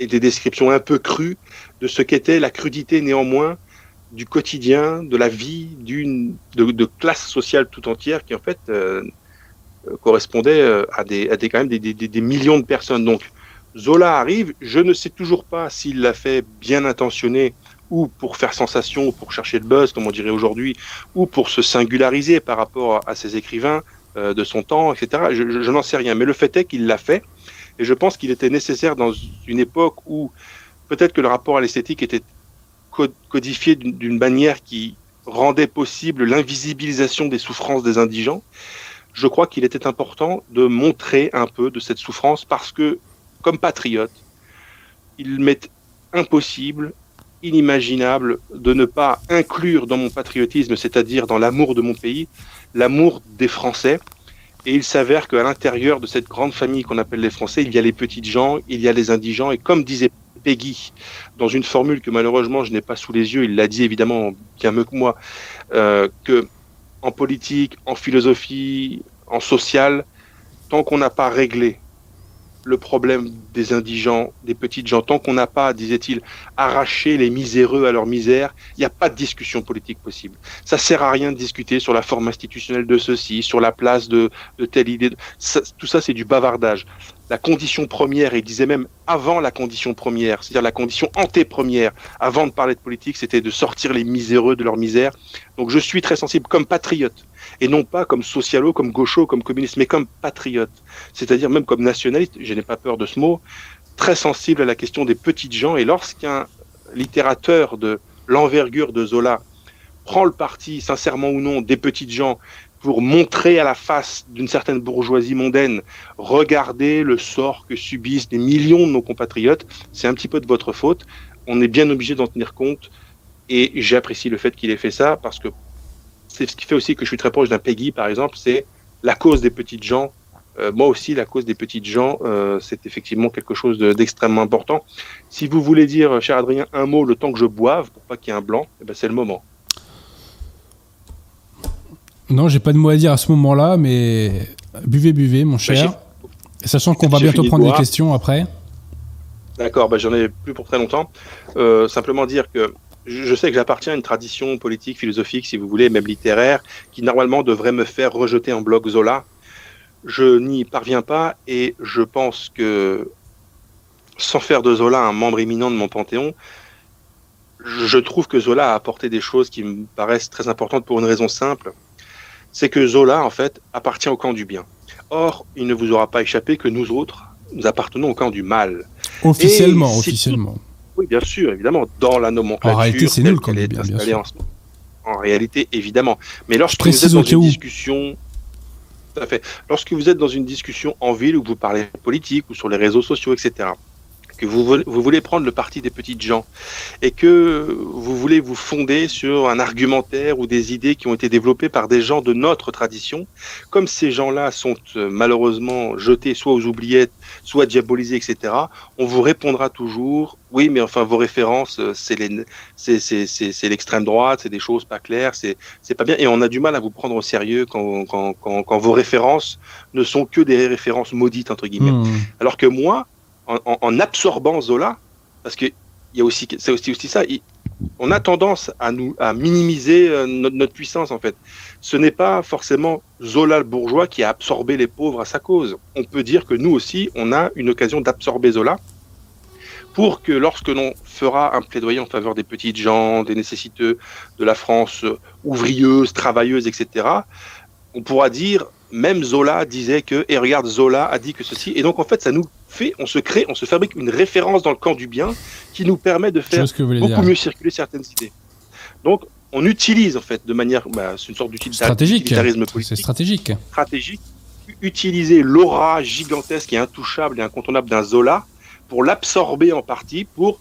et des descriptions un peu crues de ce qu'était la crudité néanmoins du quotidien, de la vie d'une de, classe sociale tout entière qui en fait euh, euh, correspondait euh, à des, à des quand même des, millions de personnes. Donc Zola arrive, je ne sais toujours pas s'il l'a fait bien intentionné ou pour faire sensation, ou pour chercher le buzz, comme on dirait aujourd'hui, ou pour se singulariser par rapport à ses écrivains de son temps, etc. Je n'en sais rien, mais le fait est qu'il l'a fait, et je pense qu'il était nécessaire dans une époque où peut-être que le rapport à l'esthétique était codifié d'une manière qui rendait possible l'invisibilisation des souffrances des indigents. Je crois qu'il était important de montrer un peu de cette souffrance parce que, comme patriote, il m'est impossible, inimaginable de ne pas inclure dans mon patriotisme, c'est-à-dire dans l'amour de mon pays, l'amour des Français. Et il s'avère qu'à l'intérieur de cette grande famille qu'on appelle les Français, il y a les petites gens, il y a les indigents, et comme disait Peggy, dans une formule que malheureusement je n'ai pas sous les yeux, il l'a dit évidemment bien mieux que moi, euh, que en politique, en philosophie, en social, tant qu'on n'a pas réglé le problème des indigents, des petites gens. Tant qu'on n'a pas, disait-il, arraché les miséreux à leur misère, il n'y a pas de discussion politique possible. Ça sert à rien de discuter sur la forme institutionnelle de ceci, sur la place de, telle idée. tout ça, c'est du bavardage. La condition première, et il disait même avant la condition première, c'est-à-dire la condition anté-première, avant de parler de politique, c'était de sortir les miséreux de leur misère. Donc je suis très sensible comme patriote et non pas comme socialo, comme gaucho, comme communiste, mais comme patriote, c'est-à-dire même comme nationaliste, je n'ai pas peur de ce mot, très sensible à la question des petites gens, et lorsqu'un littérateur de l'envergure de Zola prend le parti, sincèrement ou non, des petites gens pour montrer à la face d'une certaine bourgeoisie mondaine, regardez le sort que subissent des millions de nos compatriotes, c'est un petit peu de votre faute. On est bien obligé d'en tenir compte Et j'apprécie le fait qu'il ait fait ça parce que c'est ce qui fait aussi que je suis très proche d'un Peggy, par exemple, c'est la cause des petites gens. Euh, moi aussi, la cause des petites gens, euh, c'est effectivement quelque chose d'extrêmement important. Si vous voulez dire, cher Adrien, un mot le temps que je boive, pour pas qu'il y ait un blanc, eh ben c'est le moment. Non, j'ai pas de mot à dire à ce moment-là, mais buvez, buvez, mon cher. Sachant qu'on va bientôt prendre des questions après. D'accord, bah, j'en ai plus pour très longtemps. Euh, simplement dire que je sais que j'appartiens à une tradition politique, philosophique, si vous voulez, même littéraire, qui normalement devrait me faire rejeter en bloc Zola. Je n'y parviens pas et je pense que sans faire de Zola un membre éminent de mon panthéon, je trouve que Zola a apporté des choses qui me paraissent très importantes pour une raison simple. C'est que Zola, en fait, appartient au camp du bien. Or, il ne vous aura pas échappé que nous autres, nous appartenons au camp du mal. Officiellement, officiellement. Oui, bien sûr, évidemment, dans la nomenclature. En réalité, c'est nul quand même, bien, sûr. En, réalité, évidemment. Mais lorsque vous êtes dans une discussion, tout à fait. Lorsque vous êtes dans une discussion en ville où vous parlez politique ou sur les réseaux sociaux, etc., que vous, vous voulez prendre le parti des petites gens et que vous voulez vous fonder sur un argumentaire ou des idées qui ont été développées par des gens de notre tradition, comme ces gens-là sont euh, malheureusement jetés soit aux oubliettes, soit diabolisés, etc., on vous répondra toujours oui, mais enfin vos références, euh, c'est l'extrême droite, c'est des choses pas claires, c'est pas bien, et on a du mal à vous prendre au sérieux quand, quand, quand, vos références ne sont que des références maudites entre guillemets. Hmm. Alors que moi, en, absorbant Zola, parce que il y a aussi, c'est aussi, aussi ça. on a tendance à nous à minimiser euh, notre, puissance en fait. Ce n'est pas forcément Zola le bourgeois qui a absorbé les pauvres à sa cause. On peut dire que nous aussi, on a une occasion d'absorber Zola pour que lorsque l'on fera un plaidoyer en faveur des petites gens, des nécessiteux de la France euh, ouvriyeuse, travailleuse, etc., on pourra dire même Zola disait que, et regarde, Zola a dit que ceci. Et donc, en fait, ça nous fait, on se crée, on se fabrique une référence dans le camp du bien qui nous permet de faire beaucoup mieux circuler certaines idées. Donc, on utilise, en fait, de manière, bah, c'est une sorte d'utilitarisme politique. C'est stratégique. Stratégique. Utiliser l'aura gigantesque et intouchable et incontournable d'un Zola pour l'absorber en partie, pour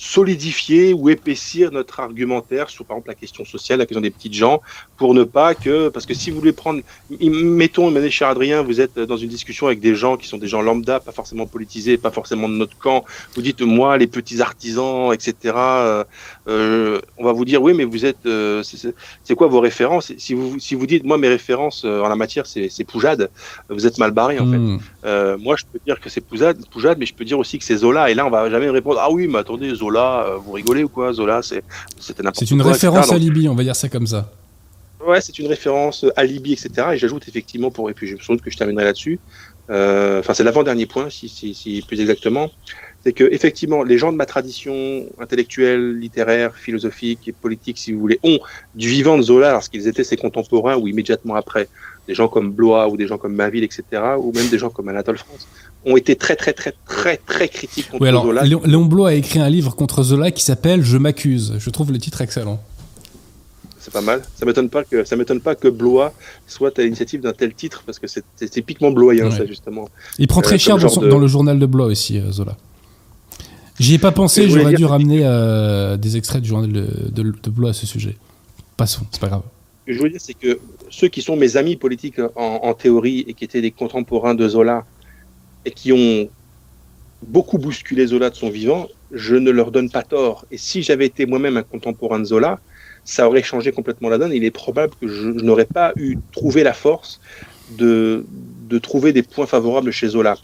solidifier ou épaissir notre argumentaire sur, par exemple, la question sociale, la question des petites gens, pour ne pas que, parce que si vous voulez prendre, mettons, cher Adrien, vous êtes dans une discussion avec des gens qui sont des gens lambda, pas forcément politisés, pas forcément de notre camp, vous dites, moi, les petits artisans, etc., euh, euh, on va vous dire, oui, mais vous êtes, euh, c'est quoi vos références? Si vous, si vous dites, moi, mes références en la matière, c'est Poujade, vous êtes mal barré, en fait. Hmm. moi, je peux dire que c'est Poujade, Poujade, mais je peux dire aussi que c'est Zola, et là, on va jamais répondre, ah oui, mais attendez, Zola, Zola, euh, vous rigolez ou quoi Zola, c'est n'importe C'est une référence à Libye, on va dire ça comme ça. Ouais, c'est une référence à Libye, etc. Et j'ajoute effectivement, pour, et puis je me que je terminerai là-dessus, euh, enfin c'est l'avant-dernier point, si, si, plus exactement, c'est que effectivement les gens de ma tradition intellectuelle, littéraire, philosophique et politique, si vous voulez, ont du vivant de Zola lorsqu'ils étaient ses contemporains ou immédiatement après, des gens comme Blois ou des gens comme Maville, etc., ou même des gens comme Anatole France, ont été très très très très très critiques contre Zola. Léon, Blois a écrit un livre contre Zola qui s'appelle Je m'accuse. Je trouve le titre excellent. C'est pas mal. Ça m'étonne pas que ça m'étonne pas que Blois soit à l'initiative d'un tel titre parce que c'est typiquement bloisien ça justement. Il prend très euh, cher dans, le journal de Blois aussi euh, Zola. J'y ai pas pensé, j'aurais dû ramener euh, des extraits du journal de, Blois à ce sujet. Passons, c'est pas grave. Ce que je veux dire, c'est que ceux qui sont mes amis politiques en, théorie et qui étaient des contemporains de Zola et qui ont beaucoup bousculé Zola de son vivant, je ne leur donne pas tort. Et si j'avais été moi-même un contemporain de Zola, ça aurait changé complètement la donne. Il est probable que je, n'aurais pas eu trouvé la force de, de, trouver des points favorables chez Zola.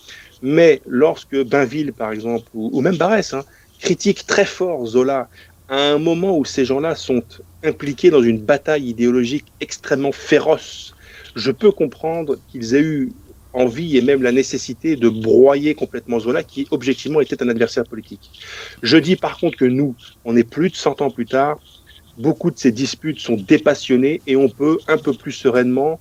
Mais lorsque Bainville, par exemple, ou, même Barès, hein, critique très fort Zola à un moment où ces gens-là sont impliqués dans une bataille idéologique extrêmement féroce, je peux comprendre qu'ils aient eu envie et même la nécessité de broyer complètement Zola, qui objectivement était un adversaire politique. Je dis par contre que nous, on est plus de 100 ans plus tard, beaucoup de ces disputes sont dépassionnées et on peut un peu plus sereinement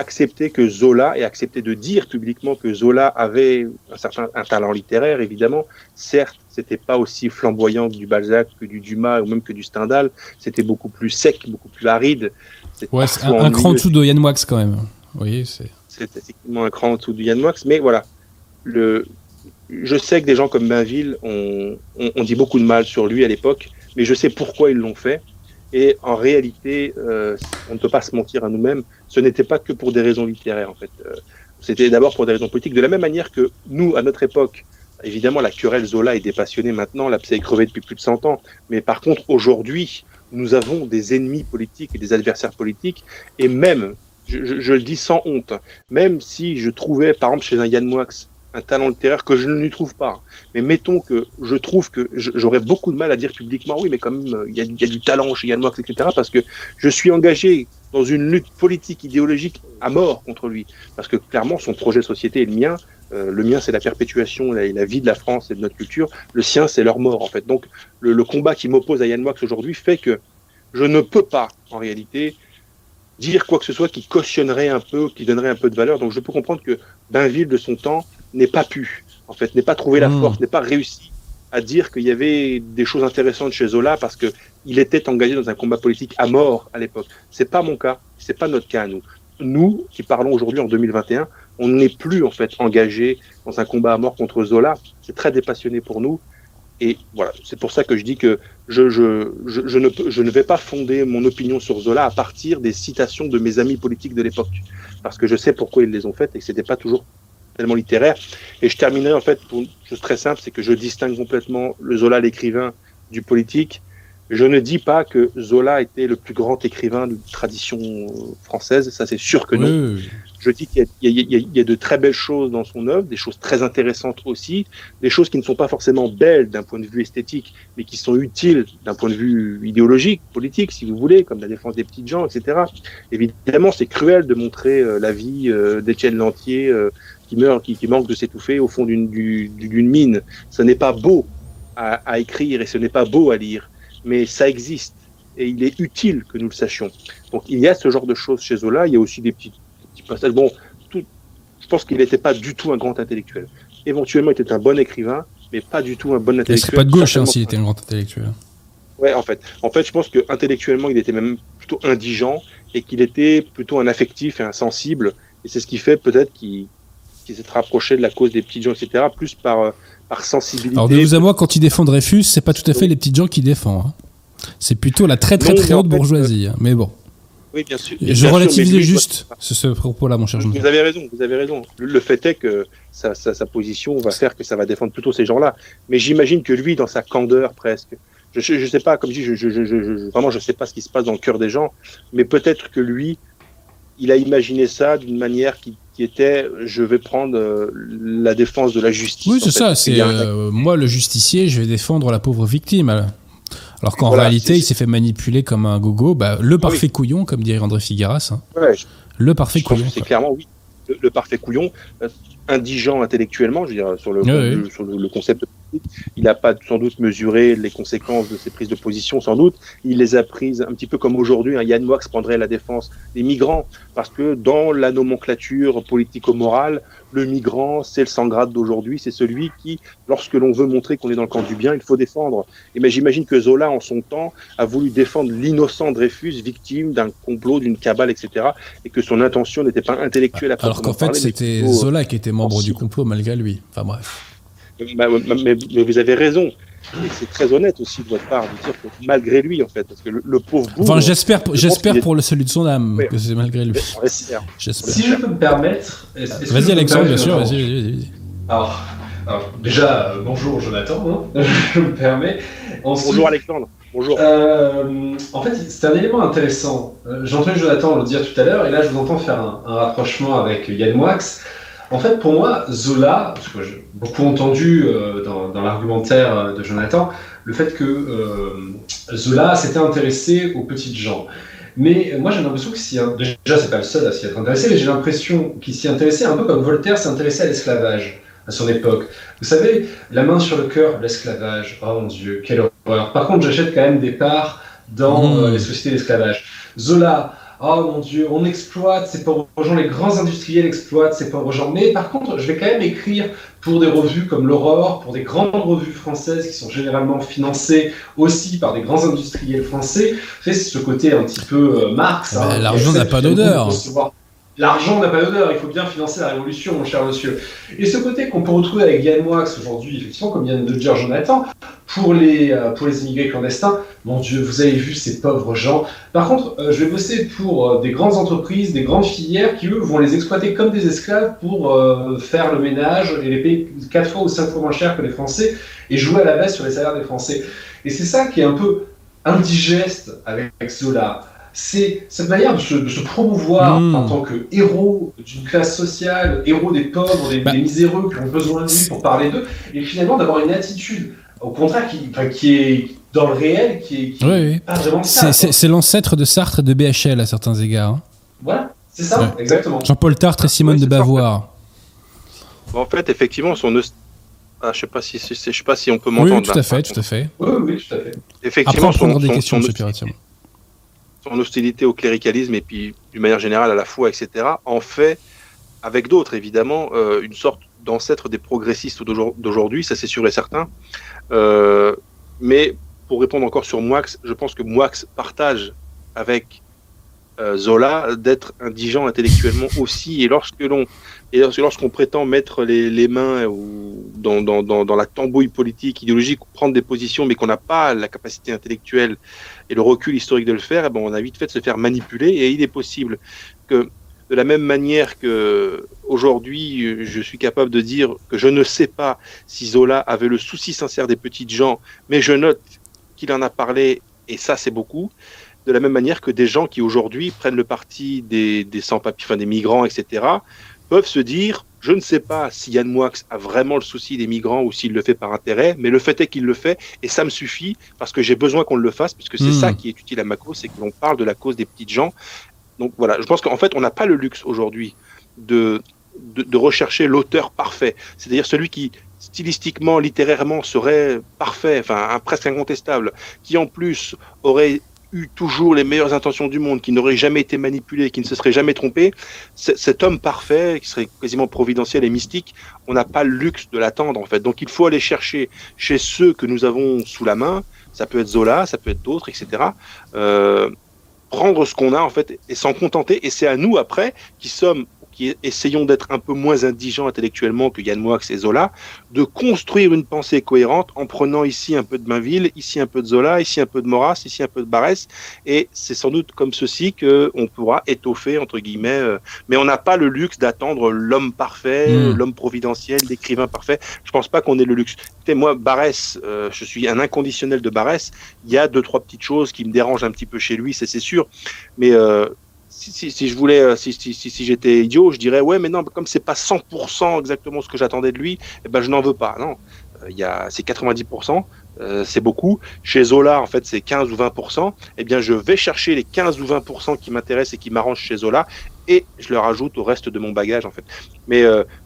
accepter que Zola et accepter de dire publiquement que Zola avait un certain un talent littéraire, évidemment. Certes, c'était pas aussi flamboyant que du Balzac, que du Dumas ou même que du Stendhal. C'était beaucoup plus sec, beaucoup plus aride. Ouais, un, un cran en dessous de Yann Wax quand même. Oui, c'est c'est effectivement un cran en dessous de Yann Moix, mais voilà. Le, je sais que des gens comme Bainville ont, dit beaucoup de mal sur lui à l'époque, mais je sais pourquoi ils l'ont fait. Et en réalité, euh, on ne peut pas se mentir à nous-mêmes, ce n'était pas que pour des raisons littéraires, en fait. Euh, c'était d'abord pour des raisons politiques. De la même manière que nous, à notre époque, évidemment, la querelle Zola est dépassionnée maintenant, la psy est crevée depuis plus de 100 ans. Mais par contre, aujourd'hui, nous avons des ennemis politiques et des adversaires politiques. Et même, je, je, je le dis sans honte, même si je trouvais, par exemple, chez un Yann Moix, un talent littéraire que je ne lui trouve pas. Mais mettons que je trouve que j'aurais beaucoup de mal à dire publiquement, oui, mais quand même, il y a, du talent chez Yann Moix, etc., parce que je suis engagé dans une lutte politique, idéologique à mort contre lui. Parce que clairement, son projet de société est le mien. Euh, le mien, c'est la perpétuation et la, vie de la France et de notre culture. Le sien, c'est leur mort, en fait. Donc, le, le combat qui m'oppose à Yann Moix aujourd'hui fait que je ne peux pas, en réalité, dire quoi que ce soit qui cautionnerait un peu, qui donnerait un peu de valeur. Donc, je peux comprendre que Bainville, de son temps, n'est pas pu, en fait, n'est pas trouvé la Mmh. force, n'est pas réussi à dire qu'il y avait des choses intéressantes chez Zola parce que il était engagé dans un combat politique à mort à l'époque. C'est pas mon cas, c'est pas notre cas à nous. Nous, qui parlons aujourd'hui en 2021, on n'est plus en fait engagé dans un combat à mort contre Zola. C'est très dépassionné pour nous. Et voilà, c'est pour ça que je dis que je, je, je, je ne, je ne vais pas fonder mon opinion sur Zola à partir des citations de mes amis politiques de l'époque. Parce que je sais pourquoi ils les ont faites et que c'était pas toujours tellement littéraire. Et je terminerai en fait pour une chose très simple, c'est que je distingue complètement le Zola, l'écrivain, du politique. Je ne dis pas que Zola était le plus grand écrivain de tradition euh, française, ça c'est sûr que non. Oui, Je dis qu'il y a de très belles choses dans son œuvre, des choses très intéressantes aussi, des choses qui ne sont pas forcément belles d'un point de vue esthétique, mais qui sont utiles d'un point de vue idéologique, politique, si vous voulez, comme la défense des petites gens, etc. Évidemment, c'est cruel de montrer euh, la vie euh, d'Étienne Lantier euh, qui meurt, qui, qui manque de s'étouffer au fond d'une du- d'une mine. Ce n'est pas beau à, à écrire et ce n'est pas beau à lire, mais ça existe et il est utile que nous le sachions. Donc il y a ce genre de choses chez Zola. Il y a aussi des petits, petits passages. Bon, tout, je pense qu'il n'était pas du tout un grand intellectuel. Éventuellement, il était un bon écrivain, mais pas du tout un bon Il intellectuel. serait pas de gauche hein, s'il était un grand intellectuel. Ouais, en fait. En fait, je pense que intellectuellement, il était même plutôt indigent et qu'il était plutôt un affectif et un sensible. Et c'est ce qui fait peut-être qu'il s'est rapproché de la cause des petits gens, etc., plus par, euh, par sensibilité. Alors de vous à moi, quand il défend Dreyfus, c'est pas tout à fait les petites gens qui défend. hein. C'est plutôt la très très Non, très en haute fait, bourgeoisie. hein. Mais bon, Oui, bien sûr. je Bien mais relativisais juste ce, ce propos-là, mon cher Vous avez raison, vous avez raison. Le, le fait est que sa, sa, sa position va faire que ça va défendre plutôt ces gens-là. Mais j'imagine que lui, dans sa candeur presque, je, je, je sais pas, comme je dis, je, je, je, je- vraiment, je sais pas ce qui se passe dans le cœur des gens, mais peut-être que lui, il a imaginé ça d'une manière qui, qui était, je vais prendre euh, la défense de la justice. Oui, c'est ça. C'est euh, moi le justicier, je vais défendre la pauvre victime. Alors alors qu'en Voilà, réalité, il s'est fait manipuler comme un gogo. Bah, le parfait oui. couillon, comme dirait André Figueras. hein. Ouais, je- Le parfait couillon. c'est clairement oui. Le, le parfait couillon, indigent intellectuellement, je veux dire, sur le, sur le, le concept politique, il n'a pas sans doute mesuré les conséquences de ses prises de position, sans doute. Il les a prises un petit peu comme aujourd'hui. hein, Yann Moix prendrait la défense des migrants, parce que dans la nomenclature politico-morale, le migrant, c'est le sans-grade d'aujourd'hui, c'est celui qui, lorsque l'on veut montrer qu'on est dans le camp du bien, il faut défendre. Et mais j'imagine que Zola, en son temps, a voulu défendre l'innocent Dreyfus, victime d'un complot, d'une cabale, etc et que son intention n'était pas intellectuelle à Alors qu'en fait, c'était euh, Zola qui était membre du complot malgré lui. Enfin bref. Bah, bah, mais, mais vous avez raison. Et c'est très honnête aussi de votre part de dire que malgré lui, en fait, parce que le, le pauvre Enfin, j'espère, j'espère est- pour le salut de son âme Oui. que c'est malgré lui. J'espère. Si je peux me permettre. Vas-y Alexandre, bien sûr. Vas-y, vas-y, vas-y. Alors, alors, déjà, euh, bonjour Jonathan, hein, je me permets. Ensuite, Bonjour Alexandre. Bonjour. euh, en fait, c'est un élément intéressant. Euh, J'ai entendu Jonathan le dire tout à l'heure, et là, je vous entends faire un, un rapprochement avec Yann Moix. En fait, pour moi, Zola, parce que j'ai beaucoup entendu euh, dans, dans l'argumentaire euh, de Jonathan, le fait que euh, Zola s'était intéressé aux petites gens. Mais euh, moi, j'ai l'impression que s'y, déjà, c'est pas le seul à s'y être intéressé, mais j'ai l'impression qu'il s'y intéressait un peu comme Voltaire s'est intéressé à l'esclavage à son époque. Vous savez, la main sur le cœur, l'esclavage. Oh mon Dieu, quelle horreur. Par contre, j'achète quand même des parts dans Mmh. euh, les sociétés d'esclavage. Zola, oh mon Dieu, on exploite ces pauvres gens, les grands industriels exploitent ces pauvres gens. Mais par contre, je vais quand même écrire pour des revues comme l'Aurore, pour des grandes revues françaises qui sont généralement financées aussi par des grands industriels français. C'est ce côté un petit peu euh, Marx. Ah bah, hein, l'argent n'a pas d'odeur. recevoir- L'argent n'a pas d'odeur, il faut bien financer la révolution, mon cher monsieur. Et ce côté qu'on peut retrouver avec Yann Moix aujourd'hui, effectivement, comme vient de dire Jonathan, pour les, euh, pour les immigrés clandestins. Mon Dieu, vous avez vu ces pauvres gens. Par contre, euh, je vais bosser pour euh, des grandes entreprises, des grandes filières qui, eux, vont les exploiter comme des esclaves pour faire le ménage et les payer 4 fois ou 5 fois moins cher que les Français et jouer à la baisse sur les salaires des Français. Et c'est ça qui est un peu indigeste avec Zola c'est cette manière de se, promouvoir hmm. en tant que héros d'une classe sociale, héros des pauvres, des, bah. miséreux qui ont besoin de lui pour parler d'eux, et finalement d'avoir une attitude au contraire, qui, qui est dans le réel, qui est, pas vraiment ça. C'est l'ancêtre de Sartre et de BHL à certains égards. Hein. Voilà, c'est ça, exactement. Jean-Paul Tartre et Simone de Beauvoir. En fait, effectivement, son ah, je sais pas si je sais pas si on peut m'entendre. Oui, tout à fait, tout à fait. Oui, oui, tout à fait. Effectivement, Après, on son, des questions, son, son, hostilité au cléricalisme et puis d'une manière générale à la foi, etc. en fait, avec d'autres évidemment, euh, une sorte d'ancêtre des progressistes d'aujourd'hui, ça c'est sûr et certain. Euh, mais pour répondre encore sur Moix, je pense que Moix partage avec euh, Zola d'être indigent intellectuellement aussi. Et lorsque l'on et lorsqu'on prétend mettre les, mains dans, dans, dans, la tambouille politique, idéologique, prendre des positions, mais qu'on n'a pas la capacité intellectuelle et le recul historique de le faire, eh ben on a vite fait de se faire manipuler. Et il est possible que de la même manière que aujourd'hui, je suis capable de dire que je ne sais pas si Zola avait le souci sincère des petites gens, mais je note qu'il en a parlé, et ça c'est beaucoup. De la même manière que des gens qui aujourd'hui prennent le parti des, sans-papiers, enfin des migrants, etc., peuvent se dire je ne sais pas si Yann Moix a vraiment le souci des migrants ou s'il le fait par intérêt, mais le fait est qu'il le fait et ça me suffit parce que j'ai besoin qu'on le fasse, puisque c'est hmm. ça qui est utile à ma cause, c'est que l'on parle de la cause des petites gens donc voilà, je pense qu'en fait, on n'a pas le luxe aujourd'hui de, de, rechercher l'auteur parfait, c'est-à-dire celui qui stylistiquement, littérairement serait parfait, enfin presque incontestable, qui en plus aurait eu toujours les meilleures intentions du monde, qui n'aurait jamais été manipulé, qui ne se serait jamais trompé, cet homme parfait, qui serait quasiment providentiel et mystique, on n'a pas le luxe de l'attendre en fait. Donc il faut aller chercher chez ceux que nous avons sous la main, ça peut être Zola, ça peut être d'autres, etc. Euh, prendre ce qu'on a en fait et s'en contenter. Et c'est à nous après qui sommes qui essayons d'être un peu moins indigents intellectuellement que Yann Moix et Zola, de construire une pensée cohérente en prenant ici un peu de Mainville, ici un peu de Zola, ici un peu de Maurras, ici un peu de Barès. Et c'est sans doute comme ceci qu'on pourra étoffer, entre guillemets. Euh, mais on n'a pas le luxe d'attendre l'homme parfait, hmm. l'homme providentiel, l'écrivain parfait. Je pense pas qu'on ait le luxe. Écoutez, moi, Barès, euh, je suis un inconditionnel de Barès. Il y a deux, trois petites choses qui me dérangent un petit peu chez lui, c'est sûr. Mais euh, si, je voulais, euh, si, j'étais idiot, je dirais ouais, mais non, comme c'est pas 100% exactement ce que j'attendais de lui, eh ben je n'en veux pas. Non, euh, il y a c'est 90%, euh, c'est beaucoup. Chez Zola, en fait, c'est 15 ou 20%. Eh bien, je vais chercher les 15 ou 20% qui m'intéressent et qui m'arrangent chez Zola, et je leur ajoute au reste de mon bagage, en fait. Mais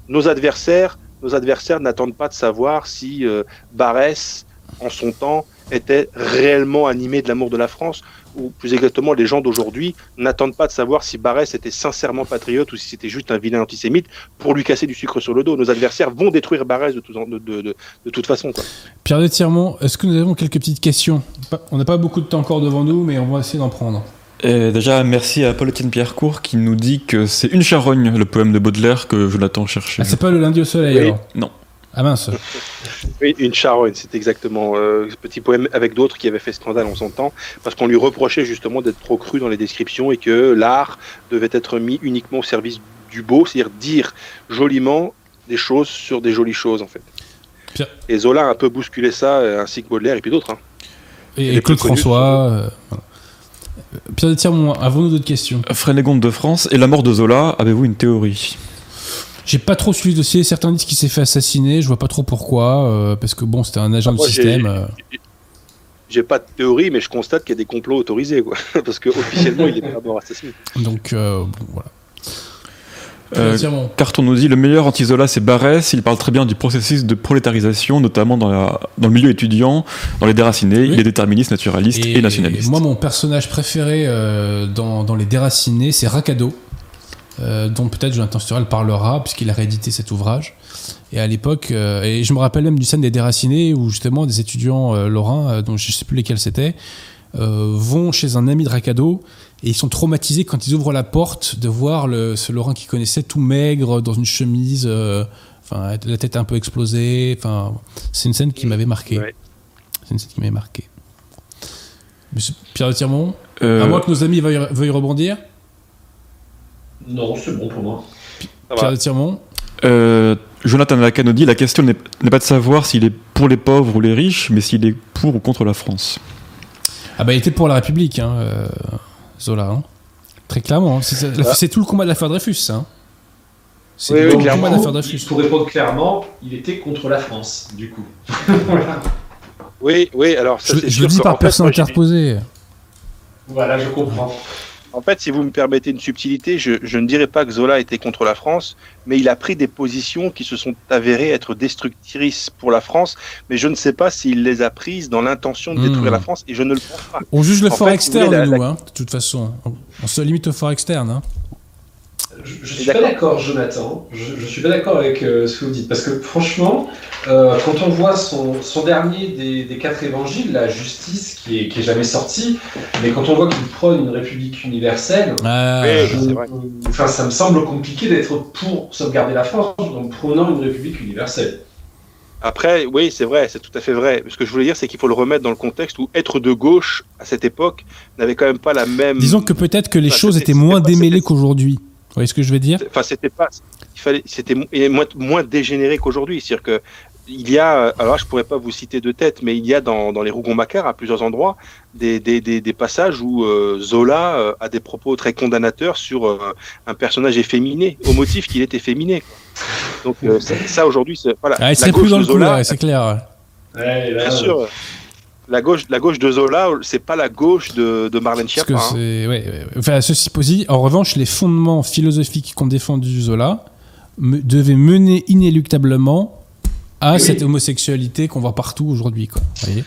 nos adversaires, nos adversaires n'attendent pas de savoir si Barès, en son temps, était réellement animé de l'amour de la France ou plus exactement les gens d'aujourd'hui, n'attendent pas de savoir si Barès était sincèrement patriote ou si c'était juste un vilain antisémite pour lui casser du sucre sur le dos. Nos adversaires vont détruire Barès de, de, toute façon. Pierre de Tirmont, est-ce que nous avons quelques petites questions? On n'a pas beaucoup de temps encore devant nous, mais on va essayer d'en prendre. Et déjà, merci à Paul-Étienne Pierrecourt qui nous dit que c'est Une charogne, le poème de Baudelaire que Jonathan cherchait. Ah, c'est pas le lundi au soleil Non. Ah mince. Oui, une charogne, c'est exactement euh, ce petit poème avec d'autres qui avaient fait scandale en son temps, parce qu'on lui reprochait justement d'être trop cru dans les descriptions et que l'art devait être mis uniquement au service du beau, c'est-à-dire dire joliment des choses sur des jolies choses en fait. Et Zola a un peu bousculé ça, euh, ainsi que Baudelaire et puis d'autres. Hein. Et, Claude François. Euh, Pierre de avons-nous d'autres questions? Frénégonde de France, et la mort de Zola, avez-vous une théorie? J'ai pas trop suivi le dossier. Certains disent qu'il s'est fait assassiner. Je vois pas trop pourquoi. Euh, parce que bon, c'était un agent du système. Euh. J'ai pas de théorie, mais je constate qu'il y a des complots autorisés. Quoi. parce que officiellement, il est pas mort assassiné. Donc, euh, voilà. Carton nous dit le meilleur anti-Zola c'est Barès. Il parle très bien du processus de prolétarisation, notamment dans, la, dans le milieu étudiant, dans les déracinés. Il est déterministe, naturaliste et, nationaliste. moi, mon personnage préféré dans, dans, les déracinés, c'est Rakado. Euh, dont peut-être Jonathan Sturel parlera, puisqu'il a réédité cet ouvrage. Et à l'époque, euh, et je me rappelle même du scène des déracinés, où justement des étudiants euh, lorrains, dont je ne sais plus lesquels c'était, vont chez un ami de Racado, et ils sont traumatisés quand ils ouvrent la porte de voir le, ce Lorrain qu'ils connaissaient tout maigre, dans une chemise, enfin la tête un peu explosée. Enfin, c'est une scène qui m'avait marqué. C'est une scène qui m'avait marqué. Monsieur Pierre de Tirmont, Euh, à moins que nos amis veuillent, veuillent rebondir. Non, c'est bon pour moi. Ça Pierre va. de Tirmont. euh, Jonathan Lacan nous dit la question n'est pas de savoir s'il est pour les pauvres ou les riches, mais s'il est pour ou contre la France. Ah bah il était pour la République, hein, euh, Zola. hein. Très clairement. hein. C'est Ah. c'est tout le combat de l'affaire Dreyfus, ça. hein. C'est Oui, le combat de l'affaire Dreyfus. Pour répondre clairement, il était contre la France, du coup. voilà. Oui, oui, alors ça Je, c'est je sûr le dis par personne interposée. Voilà, je comprends. En fait, si vous me permettez une subtilité, je, je ne dirais pas que Zola était contre la France, mais il a pris des positions qui se sont avérées être destructrices pour la France, mais je ne sais pas s'il les a prises dans l'intention de Hmm. détruire la France, et je ne le pense pas. On juge le En fort fait, externe, voulez, la- nous, hein, de toute façon. On, on se limite au fort externe. Hein. Je, je suis pas d'accord, Jonathan. Je, je suis pas d'accord avec euh, ce que vous dites. Parce que franchement, euh, quand on voit son, son dernier des, des quatre évangiles, la justice, qui est, qui est jamais sorti, mais quand on voit qu'il prône une république universelle, Ah, Oui, je- c'est vrai. enfin, ça me semble compliqué d'être pour sauvegarder la France en prônant une république universelle. Après, oui, c'est vrai, c'est tout à fait vrai. Ce que je voulais dire, c'est qu'il faut le remettre dans le contexte où être de gauche, à cette époque, n'avait quand même pas la même... Disons que peut-être que les Enfin, choses étaient moins démêlées qu'aujourd'hui. Vous voyez ce que je veux dire? Enfin, c'était pas. Il fallait. C'était moins, moins dégénéré qu'aujourd'hui. C'est-à-dire que il y a. Alors, je pourrais pas vous citer de tête, mais il y a dans, dans les Rougon-Macquart, à plusieurs endroits, des, des, des, des passages où euh, Zola euh, a des propos très condamnateurs sur euh, un personnage efféminé, au motif qu'il est efféminé. quoi. Donc, euh, ça, ça, aujourd'hui, c'est. Voilà. ah, Il serait plus dans le Zola, c'est clair. Ouais, là, Bien sûr. La gauche, la gauche de Zola, c'est pas la gauche de, de Marlène Parce que Schiappa. hein. c'est. Ouais, ouais. Enfin, ceci posé, en revanche, les fondements philosophiques qu'ont défendu Zola me- devaient mener inéluctablement à Oui. cette homosexualité qu'on voit partout aujourd'hui. quoi. Vous voyez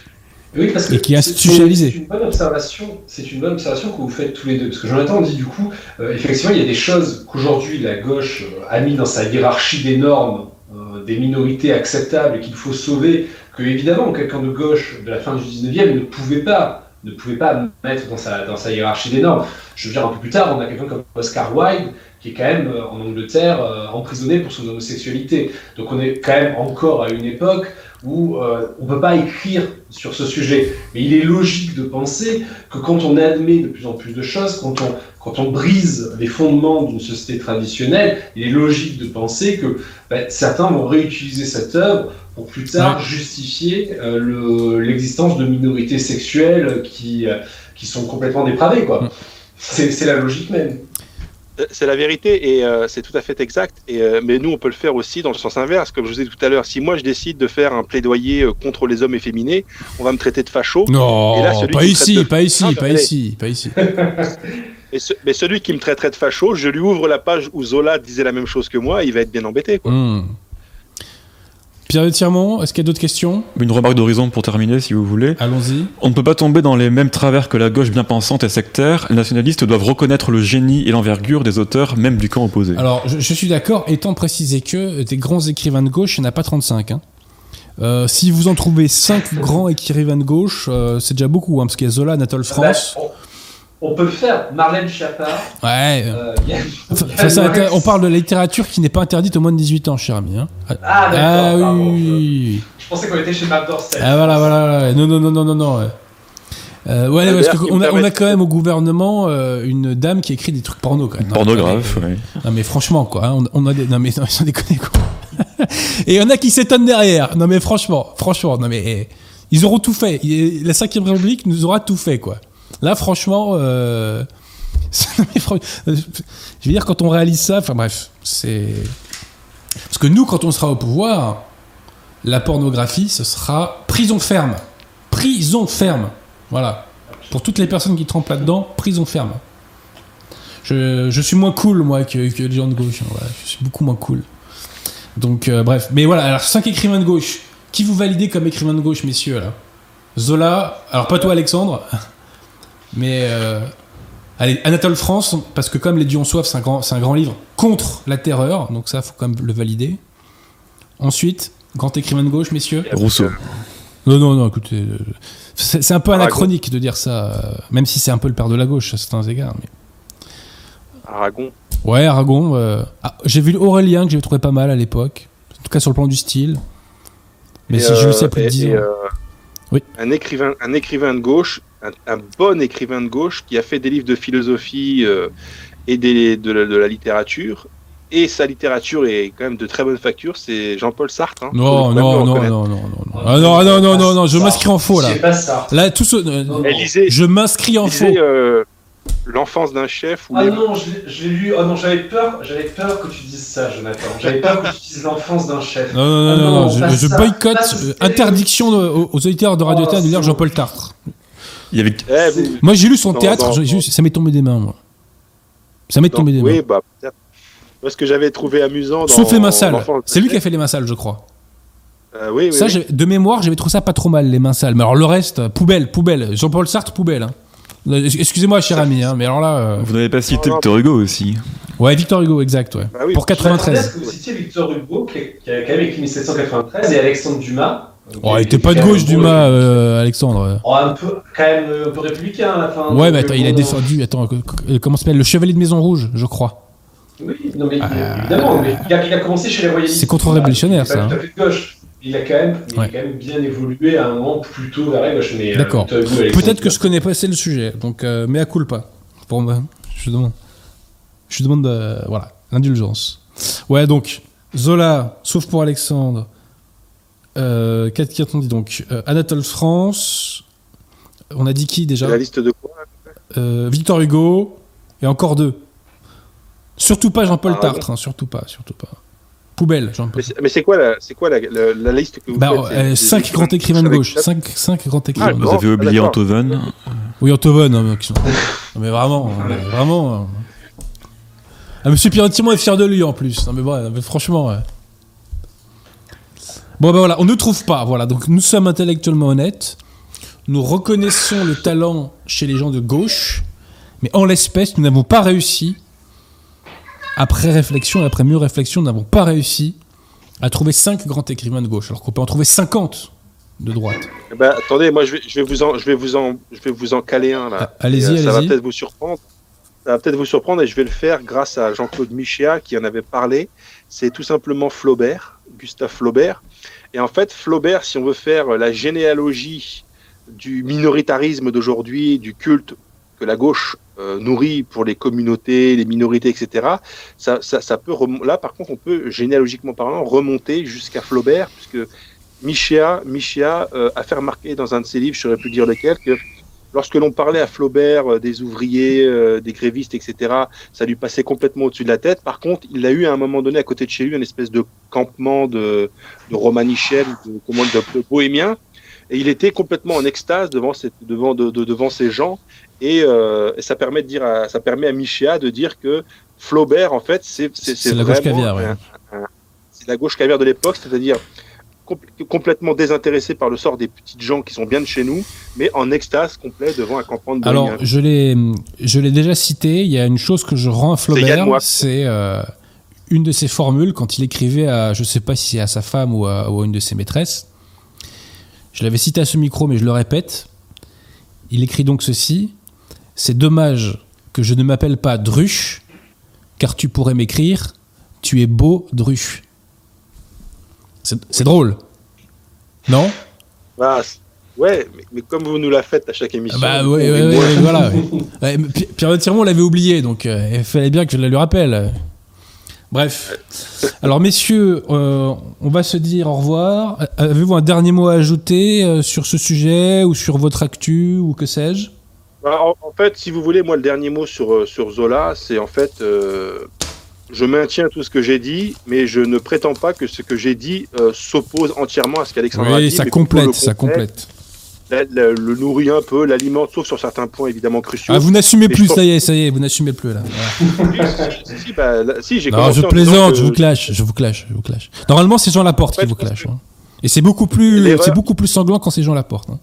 Oui, parce que Et qui est c'est- institutionnalisé. C'est une bonne observation. C'est une bonne observation que vous faites tous les deux, parce que Jonathan dit du coup, euh, effectivement, il y a des choses qu'aujourd'hui la gauche euh, a mis dans sa hiérarchie des normes, euh, des minorités acceptables et qu'il faut sauver, que évidemment quelqu'un de gauche de la fin du 19e ne pouvait pas ne pouvait pas mettre dans sa, hiérarchie des normes. Je veux dire, un peu plus tard, on a quelqu'un comme Oscar Wilde, qui est quand même euh, en Angleterre euh, emprisonné pour son homosexualité. Donc on est quand même encore à une époque où euh, on ne peut pas écrire sur ce sujet. Mais il est logique de penser que quand on admet de plus en plus de choses, quand on, quand on brise les fondements d'une société traditionnelle, il est logique de penser que ben, certains vont réutiliser cette œuvre pour plus tard Ouais. justifier euh, le- l'existence de minorités sexuelles qui, euh, qui sont complètement dépravées. quoi. Mm. C'est c'est la logique même. C'est la vérité et euh, c'est tout à fait exact. Et, euh, mais nous, on peut le faire aussi dans le sens inverse. Comme je vous ai dit tout à l'heure, si moi je décide de faire un plaidoyer euh, contre les hommes efféminés, on va me traiter de facho. Non, Et là, celui pas qui ici, de- pas ici, Non, pas ici, pas ici. Et ce- mais celui qui me traiterait de facho, je lui ouvre la page où Zola disait la même chose que moi, il va être bien embêté. Quoi. Hmm. Pierre de Tirmont, est-ce qu'il y a d'autres questions? Une remarque d'horizon pour terminer, si vous voulez. Allons-y. On ne peut pas tomber dans les mêmes travers que la gauche bien pensante et sectaire. Les nationalistes doivent reconnaître le génie et l'envergure des auteurs, même du camp opposé. Alors, je, je suis d'accord, étant précisé que des grands écrivains de gauche, il n'y en a pas 35. hein. Euh, si vous en trouvez 5 grands écrivains de gauche, euh, c'est déjà beaucoup, hein, parce qu'il y a Zola, Anatole France. On, peut le faire. Marlène Schiappa. Ouais. euh, il y a- enfin, il y a ça, Maurice- on parle de la littérature qui n'est pas interdite aux moins de 18 ans, cher ami. hein. Ah, Ah d'accord. oui, pardon, oui, je- oui, oui. Je pensais qu'on était chez Marc Dorcel. Ah voilà, voilà, voilà. Non, non, non, non, non, non. ouais. Euh, ouais, Ah, parce qu'on me a, on a quand même au gouvernement euh, une dame qui écrit des trucs porno quand même. Pornographe, Non, oui. Non mais franchement quoi, hein, on, on a des... non mais non, sans déconner quoi. Et il y en a qui s'étonnent derrière. Non mais franchement, franchement, non mais eh, ils auront tout fait. La 5 République nous aura tout fait quoi. Là franchement, euh... fran- je veux dire quand on réalise ça, enfin bref, c'est parce que nous quand on sera au pouvoir, la pornographie ce sera prison ferme, prison ferme. Voilà. Pour toutes les personnes qui trempent là-dedans, prison ferme. Je, suis moins cool, moi, que, les gens de gauche. hein. Je suis beaucoup moins cool. Donc, euh, bref. Mais voilà, alors, 5 écrivains de gauche. Qui vous validez comme écrivain de gauche, messieurs, là? Zola? Alors, pas toi, Alexandre? Mais. euh, allez, Anatole France, parce que comme Les Dieux ont soif, c'est un, grand- c'est un grand livre contre la terreur. Donc, ça, faut quand même le valider. Ensuite, grand écrivain de gauche, messieurs. Rousseau. Non, non, non, écoutez. euh, C'est c'est un peu Aragon. anachronique de dire ça, euh, même si c'est un peu le père de la gauche à certains égards. Mais... Aragon. Ouais, Aragon. euh, ah, j'ai vu Aurélien que j'ai trouvé pas mal à l'époque. En tout cas sur le plan du style. Mais Et, si je le sais plus de et- 10 et, ans. euh, Oui. Un écrivain, un écrivain de gauche, un, un bon écrivain de gauche qui a fait des livres de philosophie euh, et des, de, la, de la littérature. Et sa littérature est quand même de très bonne facture, c'est Jean-Paul Sartre. hein. Non, non, non, non, non, non, non. Ah non, ah non, non, non, non, je m'inscris en faux là. C'est pas ça. Là, tout ce. euh, Non, non. Et lisez, Je m'inscris en faux. euh, L'enfance d'un chef ou Ah les- non, l'ai lu. Oh non, j'avais peur, j'avais peur que tu dises ça, Jonathan. J'avais peur que tu dises l'enfance d'un chef. Non, non, non, Ah non, non, non, je, boycotte euh, interdiction aux, aux auditeurs de Radio Oh, Terre de lire Jean-Paul Tartre. Il y avait Eh, vous- Moi, j'ai lu son Non, théâtre, non, non. ça m'est tombé des mains, moi. Ça m'est tombé des oui, mains. bah, peut-être. Moi, ce que j'avais trouvé amusant dans Sauf les mains sales. C'est lui qui a fait les mains sales, je crois. euh, oui, oui, Ça, oui. de mémoire, j'avais trouvé ça pas trop mal, les mains sales. Mais alors le reste, poubelle, poubelle. Jean-Paul Sartre, poubelle. hein. Euh, Excusez-moi, cher ami, hein, mais alors là. euh, Vous n'avez pas cité. Victor Hugo aussi. Ouais, Victor Hugo, exact, ouais. Ah oui. Pour Je m'attendais à 93. ce que vous citiez Victor Hugo, qui, qui a quand même écrit 1793, et Alexandre Dumas. Oh, il était pas de gauche, Dumas, euh, Alexandre. Oh, un peu, quand même, euh, un peu républicain à la fin. Ouais, mais attends, il a défendu. Attends, euh, comment s'appelle Le Chevalier de Maison Rouge, je crois. Oui, non, mais Euh, évidemment, mais il a, il a commencé chez les royalistes. c'est contre-révolutionnaire, ça, Tout à fait de gauche. Il a quand même, il a Ouais. quand même bien évolué à un moment plutôt vers la gauche. euh, D'accord. Peut-être que je connais pas assez le sujet, donc euh, mais à culpa. Pour moi, je demande. Je demande, euh, voilà, l'indulgence. Ouais, donc Zola, sauf pour Alexandre. Euh, Qu'est-ce qu'a-t-on dit donc Euh, Anatole France. On a dit qui déjà La liste de quoi Euh, Victor Hugo et encore deux. Surtout pas Jean-Paul Ah, Tartre, hein, surtout pas, surtout pas. Poubelle, Jean-Paul. Mais c'est- Mais c'est quoi la, c'est quoi la, la, la liste que vous Bah, faites? euh, C'est- cinq c'est- grands écrivains de gauche. ça Cinq, cinq grands écrivains. Ah, Vous avez ah, oublié. Antoven? Oui, Antoven, hein, qui sont- Non, mais vraiment, hein, vraiment. euh. Ah, Monsieur Pirotimo est fier de lui en plus. Non, mais, mais franchement. ouais. Bon, ben voilà, on ne trouve pas. Voilà, donc nous sommes intellectuellement honnêtes. Nous reconnaissons le talent chez les gens de gauche, mais en l'espèce, nous n'avons pas réussi. Après réflexion et après mieux réflexion, nous n'avons pas réussi à trouver cinq grands écrivains de gauche, alors qu'on peut en trouver 50 de droite. Ben, attendez, moi je vais, je vais vous en, je vais vous en, je vais vous en caler un là. Ah, allez-y, euh, Ça va peut-être vous surprendre. Ça va peut-être vous surprendre et je vais le faire grâce à Jean-Claude Michéa qui en avait parlé. C'est tout simplement Flaubert, Gustave Flaubert. Et en fait, Flaubert, si on veut faire la généalogie du minoritarisme d'aujourd'hui, du culte que la gauche euh, nourrit pour les communautés, les minorités, etc. Ça, ça, peut là, par contre, on peut généalogiquement parlant remonter jusqu'à Flaubert, puisque Michéa, Michéa euh, a fait remarquer dans un de ses livres, je ne saurais plus dire lequel, que lorsque l'on parlait à Flaubert euh, des ouvriers, euh, des grévistes, etc., ça lui passait complètement au-dessus de la tête. Par contre, il a eu à un moment donné à côté de chez lui une espèce de campement de, de romanichel, de, comment, de, de bohémien, et il était complètement en extase devant, cette, devant, de, de- devant ces gens. Et, euh, et ça permet de dire, à, ça permet à Michéa de dire que Flaubert, en fait, c'est la gauche caviar, ouais. c'est la gauche caviar de l'époque, c'est-à-dire compl- complètement désintéressé par le sort des petites gens qui sont bien de chez nous, mais en extase complet devant un campement de Alors, je l'ai, je l'ai déjà cité. Il y a une chose que je rends à Flaubert, c'est euh, une de ses formules quand il écrivait à, je sais pas si c'est à sa femme ou à, ou à une de ses maîtresses. Je l'avais cité à ce micro, mais je le répète. Il écrit donc ceci C'est dommage que je ne m'appelle pas Druche, car tu pourrais m'écrire Tu es beau, Druche. C'est drôle. Non? Ah, c'est- ouais, mais, mais comme vous nous la faites à chaque émission. Bah ouais, ouais, ouais, moins- ouais, voilà. Pierre Tirmont l'avait oublié, donc euh, il fallait bien que je la lui rappelle. Bref. Alors messieurs, euh, on va se dire au revoir. Euh, Avez-vous un dernier mot à ajouter euh, sur ce sujet ou sur votre actu ou que sais-je? Bah, en, en fait, si vous voulez, moi, le dernier mot sur, sur Zola, c'est en fait, je maintiens tout ce que j'ai dit, mais je ne prétends pas que ce que j'ai dit euh, s'oppose entièrement à ce qu'Alexandre a dit. Oui, ça complète, ça complète. la- la- le nourrit un peu, l'alimente, sauf sur certains points évidemment cruciaux. Ah, vous n'assumez plus, ça y est, ça y est, vous n'assumez plus là. Si, si, bah, là- si, j'ai Non, je plaisante, que- je vous clash, je vous clash, je vous clash. Normalement, c'est Jean Laporte En fait, qui vous clash. hein. Et c'est beaucoup plus, c'est beaucoup plus sanglant quand c'est Jean Laporte. hein.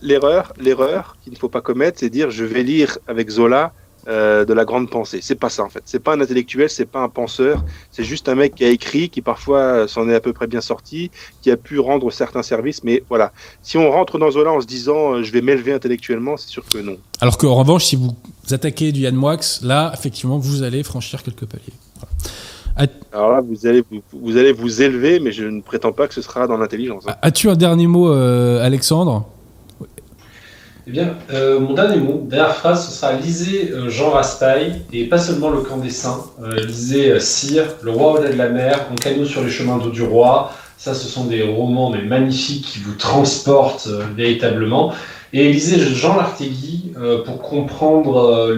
L'erreur, l'erreur qu'il ne faut pas commettre, c'est dire je vais lire avec Zola euh, de la grande pensée. C'est pas ça en fait. C'est pas un intellectuel, c'est pas un penseur. C'est juste un mec qui a écrit, qui parfois s'en est à peu près bien sorti, qui a pu rendre certains services. Mais voilà, si on rentre dans Zola en se disant euh, je vais m'élever intellectuellement, c'est sûr que non. Alors qu'en revanche, si vous attaquez du Yann Moix, là, effectivement, vous allez franchir quelques paliers. Voilà. Alors là, vous allez vous, vous allez vous élever, mais je ne prétends pas que ce sera dans l'intelligence. hein. As-tu un dernier mot, euh, Alexandre? Eh bien, euh, mon dernier mot, dernière phrase, ce sera lisez euh, Jean Raspail, et pas seulement Le Camp des Saints. Euh, lisez Cyr, Le Roi au-delà de la mer, En canot sur les chemins d'eau du roi. Ça, ce sont des romans mais magnifiques qui vous transportent véritablement. Et lisez Jean Lartegui pour comprendre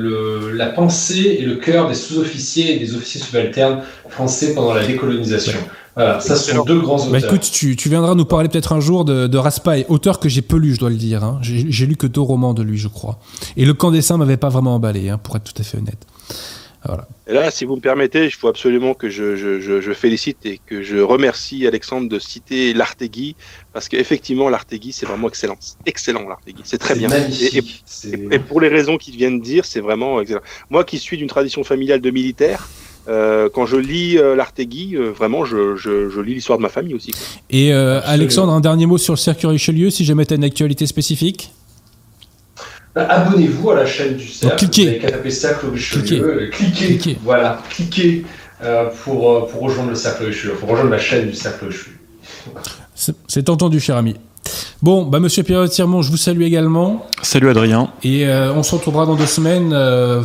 la pensée et le cœur des sous-officiers et des officiers subalternes français pendant la décolonisation. Voilà, ça, ce sont Excellent. deux grands auteurs. Bah écoute, tu, tu viendras nous parler peut-être un jour de, de Raspail, auteur que j'ai peu lu, je dois le dire. hein. J'ai lu que deux romans de lui, je crois. Et Le Camp des Saints m'avait pas vraiment emballé, hein, pour être tout à fait honnête. Voilà. Et là, si vous me permettez, il faut absolument que je, je, je, je félicite et que je remercie Alexandre de citer l'Artegui, parce qu'effectivement, l'Artegui, c'est vraiment excellent. C'est Excellent, l'Artegui. C'est très bien. Et, et- pour les raisons qu'il vient de dire, c'est vraiment excellent. Moi qui suis d'une tradition familiale de militaires, euh, quand je lis euh, l'Artegui, euh, vraiment, je, je, je lis l'histoire de ma famille aussi. quoi. Et euh. Alexandre, un dernier mot sur le circuit Richelieu, si jamais tu as une actualité spécifique Bah, Abonnez-vous à la chaîne du cercle. cliquez. Vous qu'à taper cercle Richelieu. Cliquez. euh, Cliquez. Cliquez. Voilà, cliquez euh, pour, pour rejoindre le cercle Richelieu, pour rejoindre la chaîne du cercle Richelieu. C'est entendu, cher ami. Bon, bah monsieur Pierre Tirmont, je vous salue également. Salut Adrien. Et euh, on se retrouvera dans deux semaines euh,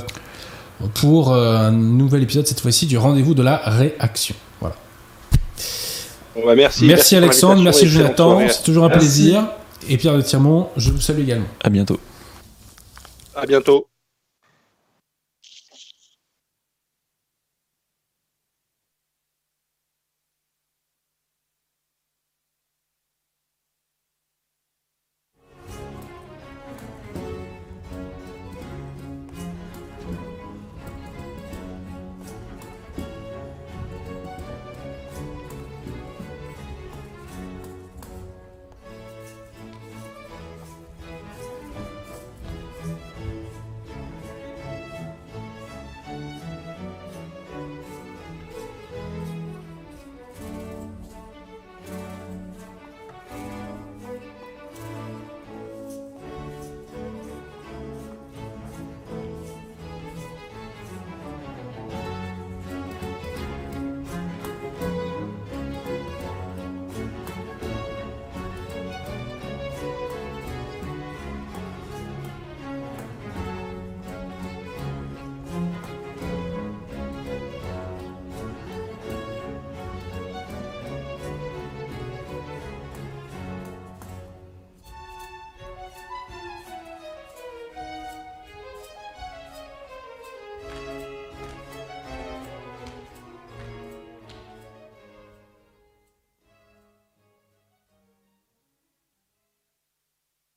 pour euh, un nouvel épisode, cette fois-ci, du rendez-vous de la réaction. Voilà. Bon, bah, merci. Merci, Alexandre, merci Jonathan, c'est toujours un Merci. plaisir. Et Pierre de Tirmont, je vous salue également. À bientôt. À bientôt.